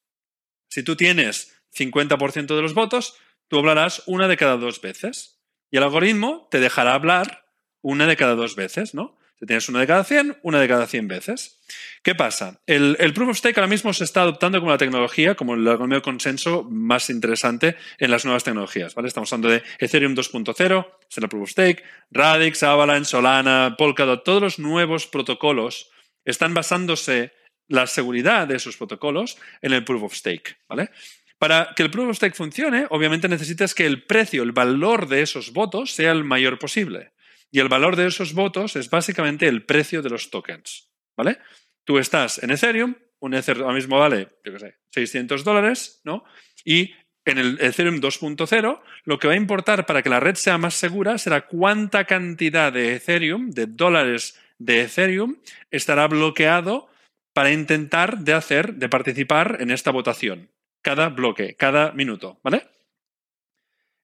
Si tú tienes 50% de los votos, tú hablarás una de cada dos veces. Y el algoritmo te dejará hablar una de cada dos veces, ¿no? Si tienes una de cada 100, una de cada 100 veces. ¿Qué pasa? El, Proof of Stake ahora mismo se está adoptando como la tecnología, como el algoritmo de consenso más interesante en las nuevas tecnologías. ¿vale? Estamos hablando de Ethereum 2.0, es el Proof of Stake, Radix, Avalanche, Solana, Polkadot, todos los nuevos protocolos están basándose la seguridad de esos protocolos en el Proof of Stake. ¿vale? Para que el Proof of Stake funcione, obviamente necesitas que el precio, el valor de esos votos sea el mayor posible. Y el valor de esos votos es básicamente el precio de los tokens. ¿Vale? Tú estás en Ethereum, un Ethereum ahora mismo vale, yo qué sé, 600 dólares, ¿no? Y en el Ethereum 2.0, lo que va a importar para que la red sea más segura será cuánta cantidad de Ethereum, de dólares de Ethereum, estará bloqueado para intentar de hacer, de participar en esta votación cada bloque, cada minuto, ¿vale?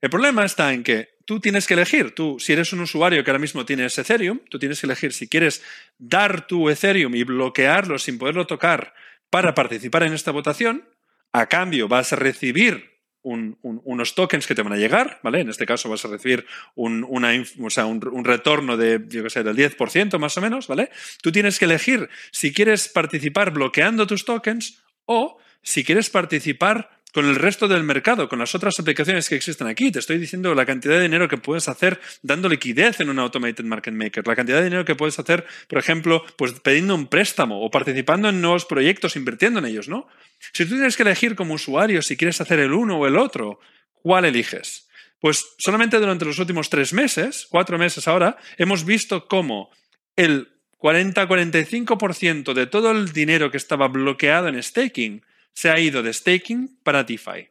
El problema está en que tú tienes que elegir, tú, si eres un usuario que ahora mismo tienes Ethereum, tú tienes que elegir si quieres dar tu Ethereum y bloquearlo sin poderlo tocar para participar en esta votación, a cambio vas a recibir unos tokens que te van a llegar, ¿vale? En este caso vas a recibir un, una, un, retorno de, yo qué sé, del 10% más o menos, ¿vale? Tú tienes que elegir si quieres participar bloqueando tus tokens o si quieres participar con el resto del mercado, con las otras aplicaciones que existen aquí. Te estoy diciendo la cantidad de dinero que puedes hacer dando liquidez en un automated market maker, la cantidad de dinero que puedes hacer, por ejemplo, pues pidiendo un préstamo o participando en nuevos proyectos, invirtiendo en ellos, ¿no? Si tú tienes que elegir como usuario si quieres hacer el uno o el otro, ¿cuál eliges? Pues solamente durante los últimos tres meses, cuatro meses ahora, hemos visto cómo el 40-45% de todo el dinero que estaba bloqueado en staking se ha ido de staking para DeFi.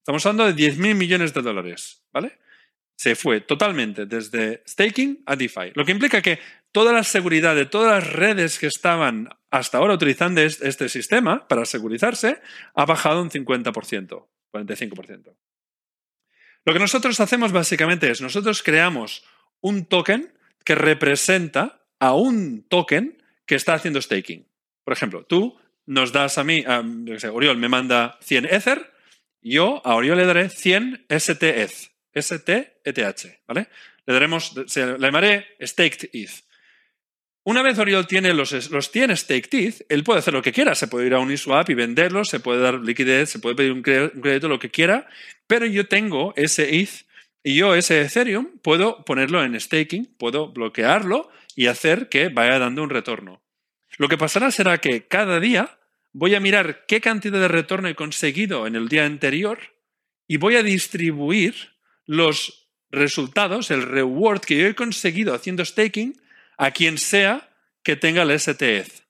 Estamos hablando de 10.000 millones de dólares, ¿vale? Se fue totalmente desde staking a DeFi. Lo que implica que toda la seguridad de todas las redes que estaban hasta ahora utilizando este sistema para segurizarse ha bajado un 50%, 45%. Lo que nosotros hacemos básicamente es, nosotros creamos un token que representa a un token que está haciendo staking. Por ejemplo, tú nos das a mí, Oriol me manda 100 Ether, yo a Oriol le daré 100 STETH, STETH, ¿vale? Le daremos, le llamaré Staked ETH. Una vez Oriol tiene los, los 100 Staked ETH, él puede hacer lo que quiera, se puede ir a un Uniswap y venderlos, se puede dar liquidez, se puede pedir un crédito, lo que quiera, pero yo tengo ese ETH y yo ese Ethereum puedo ponerlo en staking, puedo bloquearlo y hacer que vaya dando un retorno. Lo que pasará será que cada día voy a mirar qué cantidad de retorno he conseguido en el día anterior y voy a distribuir los resultados, el reward que yo he conseguido haciendo staking a quien sea que tenga el STETH.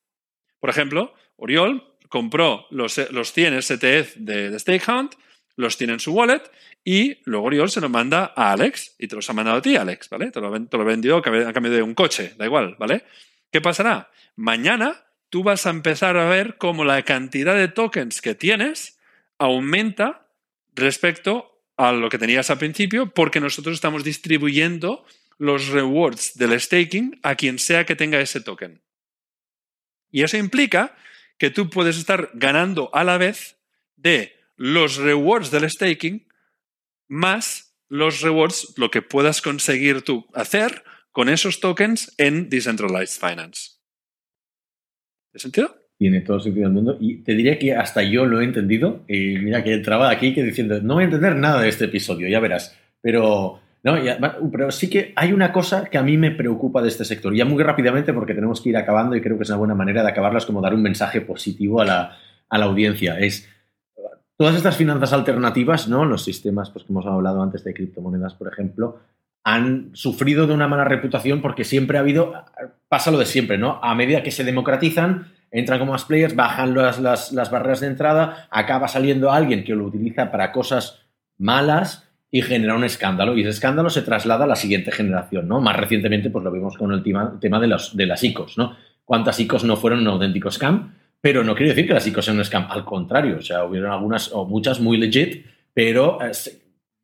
Por ejemplo, Oriol compró los, los 100 STETH de, de StakeHunt, los tiene en su wallet y luego Oriol se los manda a Alex y te los ha mandado a ti, Alex, ¿vale? Te lo, te lo vendió a cambio de un coche, da igual, ¿vale? ¿Qué pasará? Mañana tú vas a empezar a ver cómo la cantidad de tokens que tienes aumenta respecto a lo que tenías al principio, porque nosotros estamos distribuyendo los rewards del staking a quien sea que tenga ese token. Y eso implica que tú puedes estar ganando a la vez de los rewards del staking más los rewards, lo que puedas conseguir tú hacer con esos tokens en Decentralized Finance. ¿Tiene sentido? Tiene todo sentido del mundo. Y te diría que hasta yo lo he entendido. Y mira que entraba aquí que diciendo, no voy a entender nada de este episodio, ya verás. Pero, no, pero sí que hay una cosa que a mí me preocupa de este sector. Ya muy rápidamente, porque tenemos que ir acabando y creo que es una buena manera de acabarlas, como dar un mensaje positivo a la, a la audiencia. Es todas estas finanzas alternativas, ¿no? Los sistemas pues, que hemos hablado antes de criptomonedas, por ejemplo, han sufrido de una mala reputación porque siempre ha habido, pasa lo de siempre, ¿no? A medida que se democratizan, entran como más players, bajan las, las, barreras de entrada, acaba saliendo alguien que lo utiliza para cosas malas y genera un escándalo. Y ese escándalo se traslada a la siguiente generación, ¿no? Más recientemente, pues lo vimos con el tema, tema de, los, de las ICOs, ¿no? ¿Cuántas ICOs no fueron un auténtico scam? Pero no quiere decir que las ICOs sean un scam, al contrario, o sea, hubieron algunas o muchas muy legit, pero eh,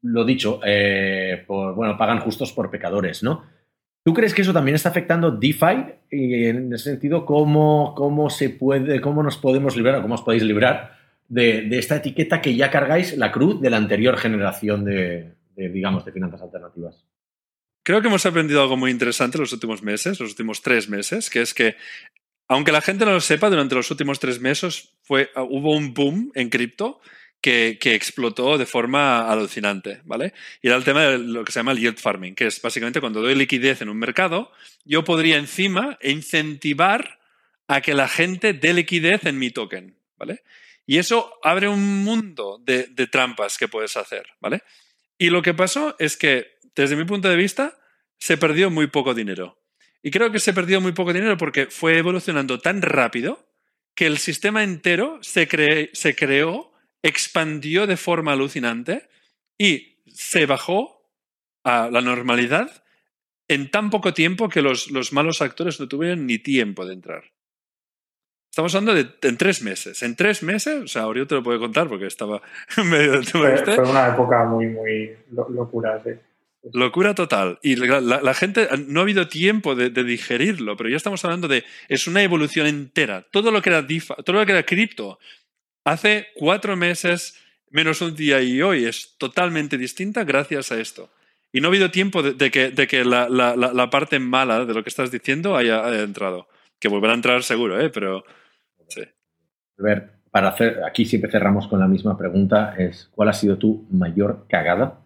lo dicho, eh, bueno, pagan justos por pecadores, ¿no? ¿Tú crees que eso también está afectando DeFi? Y en ese sentido, ¿cómo, cómo se puede, cómo nos podemos librar o cómo os podéis librar de, esta etiqueta que ya cargáis la cruz de la anterior generación de, digamos, de finanzas alternativas? Creo que hemos aprendido algo muy interesante los últimos meses, los últimos tres meses, que es que, aunque la gente no lo sepa, durante los últimos tres meses fue, hubo un boom en cripto que, explotó de forma alucinante, ¿vale? Y era el tema de lo que se llama el yield farming, que es básicamente cuando doy liquidez en un mercado, yo podría encima incentivar a que la gente dé liquidez en mi token, ¿vale? Y eso abre un mundo de, trampas que puedes hacer, ¿vale? Y lo que pasó es que, desde mi punto de vista, se perdió muy poco dinero. Y creo que se perdió muy poco dinero porque fue evolucionando tan rápido que el sistema entero se creó expandió de forma alucinante y se bajó a la normalidad en tan poco tiempo que los, malos actores no tuvieron ni tiempo de entrar. Estamos hablando de en tres meses. En tres meses, o sea, Aureo te lo puede contar porque estaba en medio del tema fue, este. Fue una época muy, muy locura, sí. Locura total. Y la, gente, no ha habido tiempo de, digerirlo, pero ya estamos hablando de, es una evolución entera. Todo lo que era DIFA, todo lo que era cripto, hace cuatro meses menos un día y hoy es totalmente distinta gracias a esto. Y no ha habido tiempo de, que, la, parte mala de lo que estás diciendo haya, entrado. Que volverá a entrar seguro, ¿eh? pero sí. A ver, para hacer, aquí siempre cerramos con la misma pregunta, es ¿cuál ha sido tu mayor cagada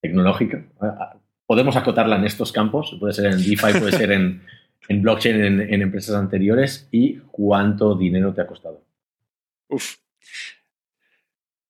tecnológica? Ah, ah, podemos acotarla en estos campos, puede ser en DeFi, puede ser en, blockchain, en, en empresas anteriores, y cuánto dinero te ha costado. Uf,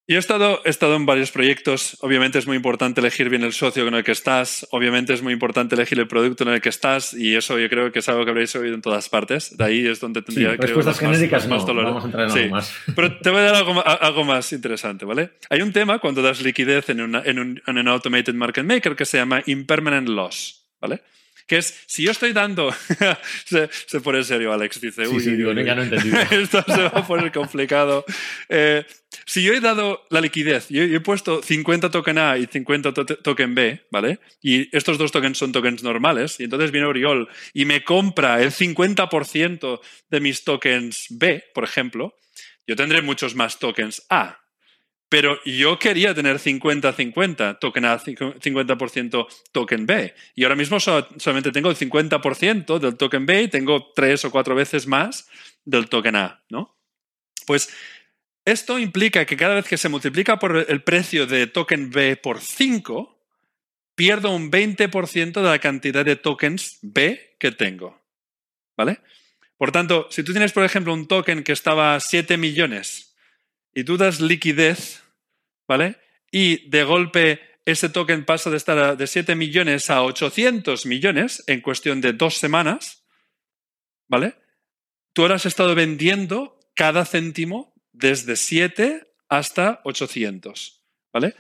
yo he estado, he estado en varios proyectos. Obviamente es muy importante elegir bien el socio con el que estás. Obviamente es muy importante elegir el producto en el que estás. Y eso yo creo que es algo que habréis oído en todas partes. De ahí es donde tendría sí, respuestas genéricas no. Vamos a entrar en algo más. Pero te voy a dar algo, más interesante, ¿vale? Hay un tema cuando das liquidez en, en, un, en un automated market maker que se llama impermanent loss, ¿vale? Que es, si yo estoy dando, se, pone serio Alex, dice, uy, sí, ya no esto se va a poner complicado. Eh, si yo he dado la liquidez, yo, he puesto 50 token A y 50 token B, ¿vale? Y estos dos tokens son tokens normales, y entonces viene Oriol y me compra el 50% de mis tokens B, por ejemplo, yo tendré muchos más tokens A, pero yo quería tener 50-50 token A, 50% token B. Y ahora mismo solamente tengo el 50% del token B y tengo tres o cuatro veces más del token A, ¿no? Pues esto implica que cada vez que se multiplica por el precio de token B por 5, pierdo un 20% de la cantidad de tokens B que tengo. ¿Vale? Por tanto, si tú tienes, por ejemplo, un token que estaba a 7 millones y tú das liquidez, ¿vale? Y de golpe ese token pasa de estar de 7 millones a 800 millones en cuestión de dos semanas, ¿vale? Tú ahora has estado vendiendo cada céntimo desde 7 hasta 800, ¿vale?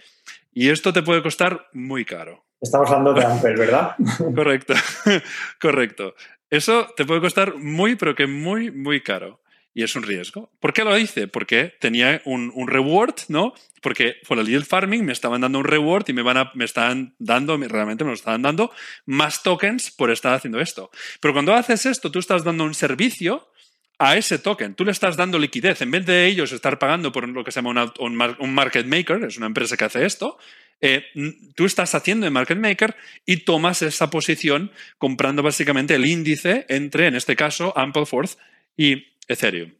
Y esto te puede costar muy caro. Estamos hablando de Ampel, ¿verdad? correcto, correcto. Eso te puede costar muy, pero que muy, muy caro y es un riesgo. ¿Por qué lo hice? Porque tenía un, reward, ¿no? Porque por el yield farming me estaban dando un reward y me, van a, me estaban dando, realmente me lo estaban dando más tokens por estar haciendo esto. Pero cuando haces esto, tú estás dando un servicio a ese token. Tú le estás dando liquidez. En vez de ellos estar pagando por lo que se llama un market maker, es una empresa que hace esto, eh, tú estás haciendo en market maker y tomas esa posición comprando básicamente el índice entre, en este caso, Ampleforth y Ethereum.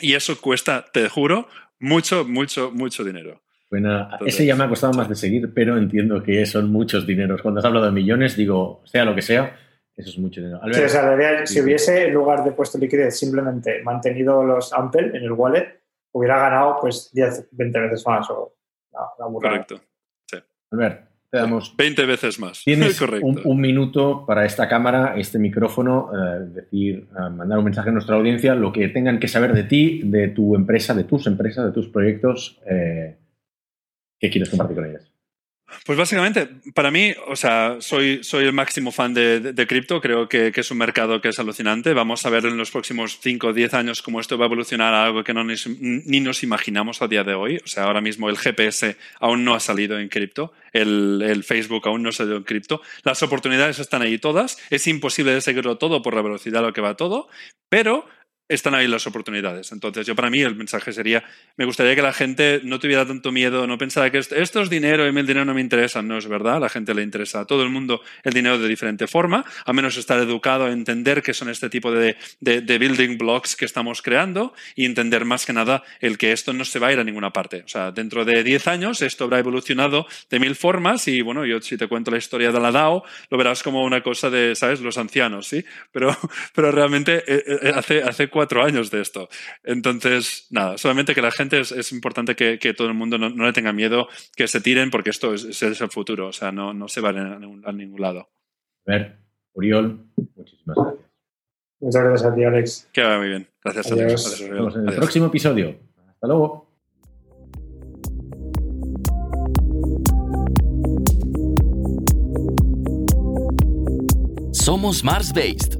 Y eso cuesta, te juro, mucho, mucho, mucho dinero. Bueno, ese ya me ha costado más de seguir, pero entiendo que son muchos dineros. Cuando has hablado de millones, digo, sea lo que sea, eso es mucho dinero. sí, o sea, si hubiese, en lugar de puesto liquidez, simplemente mantenido los Ampel en el wallet, hubiera ganado pues 10, 20 veces más o Correcto. Sí. Albert, te damos 20 veces más. Tienes un, minuto para esta cámara, este micrófono, eh, decir, eh, mandar un mensaje a nuestra audiencia, lo que tengan que saber de ti, de tu empresa, de tus empresas, de tus proyectos. Eh, ¿Qué quieres compartir con ellas? Pues básicamente, para mí, o sea, soy, soy el máximo fan de, cripto, creo que, es un mercado que es alucinante. Vamos a ver en los próximos 5 o 10 años cómo esto va a evolucionar a algo que no ni, nos imaginamos a día de hoy. O sea, ahora mismo el GPS aún no ha salido en cripto, el, el Facebook aún no ha salido en cripto. Las oportunidades están ahí todas, es imposible de seguirlo todo por la velocidad a lo que va todo, pero están ahí las oportunidades. Entonces, yo para mí el mensaje sería, me gustaría que la gente no tuviera tanto miedo, no pensara que esto, es dinero y el dinero no me interesa. No es verdad, a la gente le interesa a todo el mundo el dinero de diferente forma, a menos estar educado a entender qué son este tipo de, de, building blocks que estamos creando y entender más que nada el que esto no se va a ir a ninguna parte. O sea, dentro de 10 años esto habrá evolucionado de mil formas y bueno, yo si te cuento la historia de la DAO, lo verás como una cosa de, ¿sabes? Los ancianos, ¿sí? Pero, pero realmente eh, eh, hace, hace cuatro años de esto. Entonces, nada, solamente que la gente es, importante que, todo el mundo no, le tenga miedo, que se tiren, porque esto es, el futuro, o sea, no, no se va a ningún, lado. A ver, Uriol, muchísimas gracias. Muchas gracias a ti, Alex. Que va muy bien. Gracias a ti. Nos vemos en el próximo episodio. Hasta luego. Somos Mars Based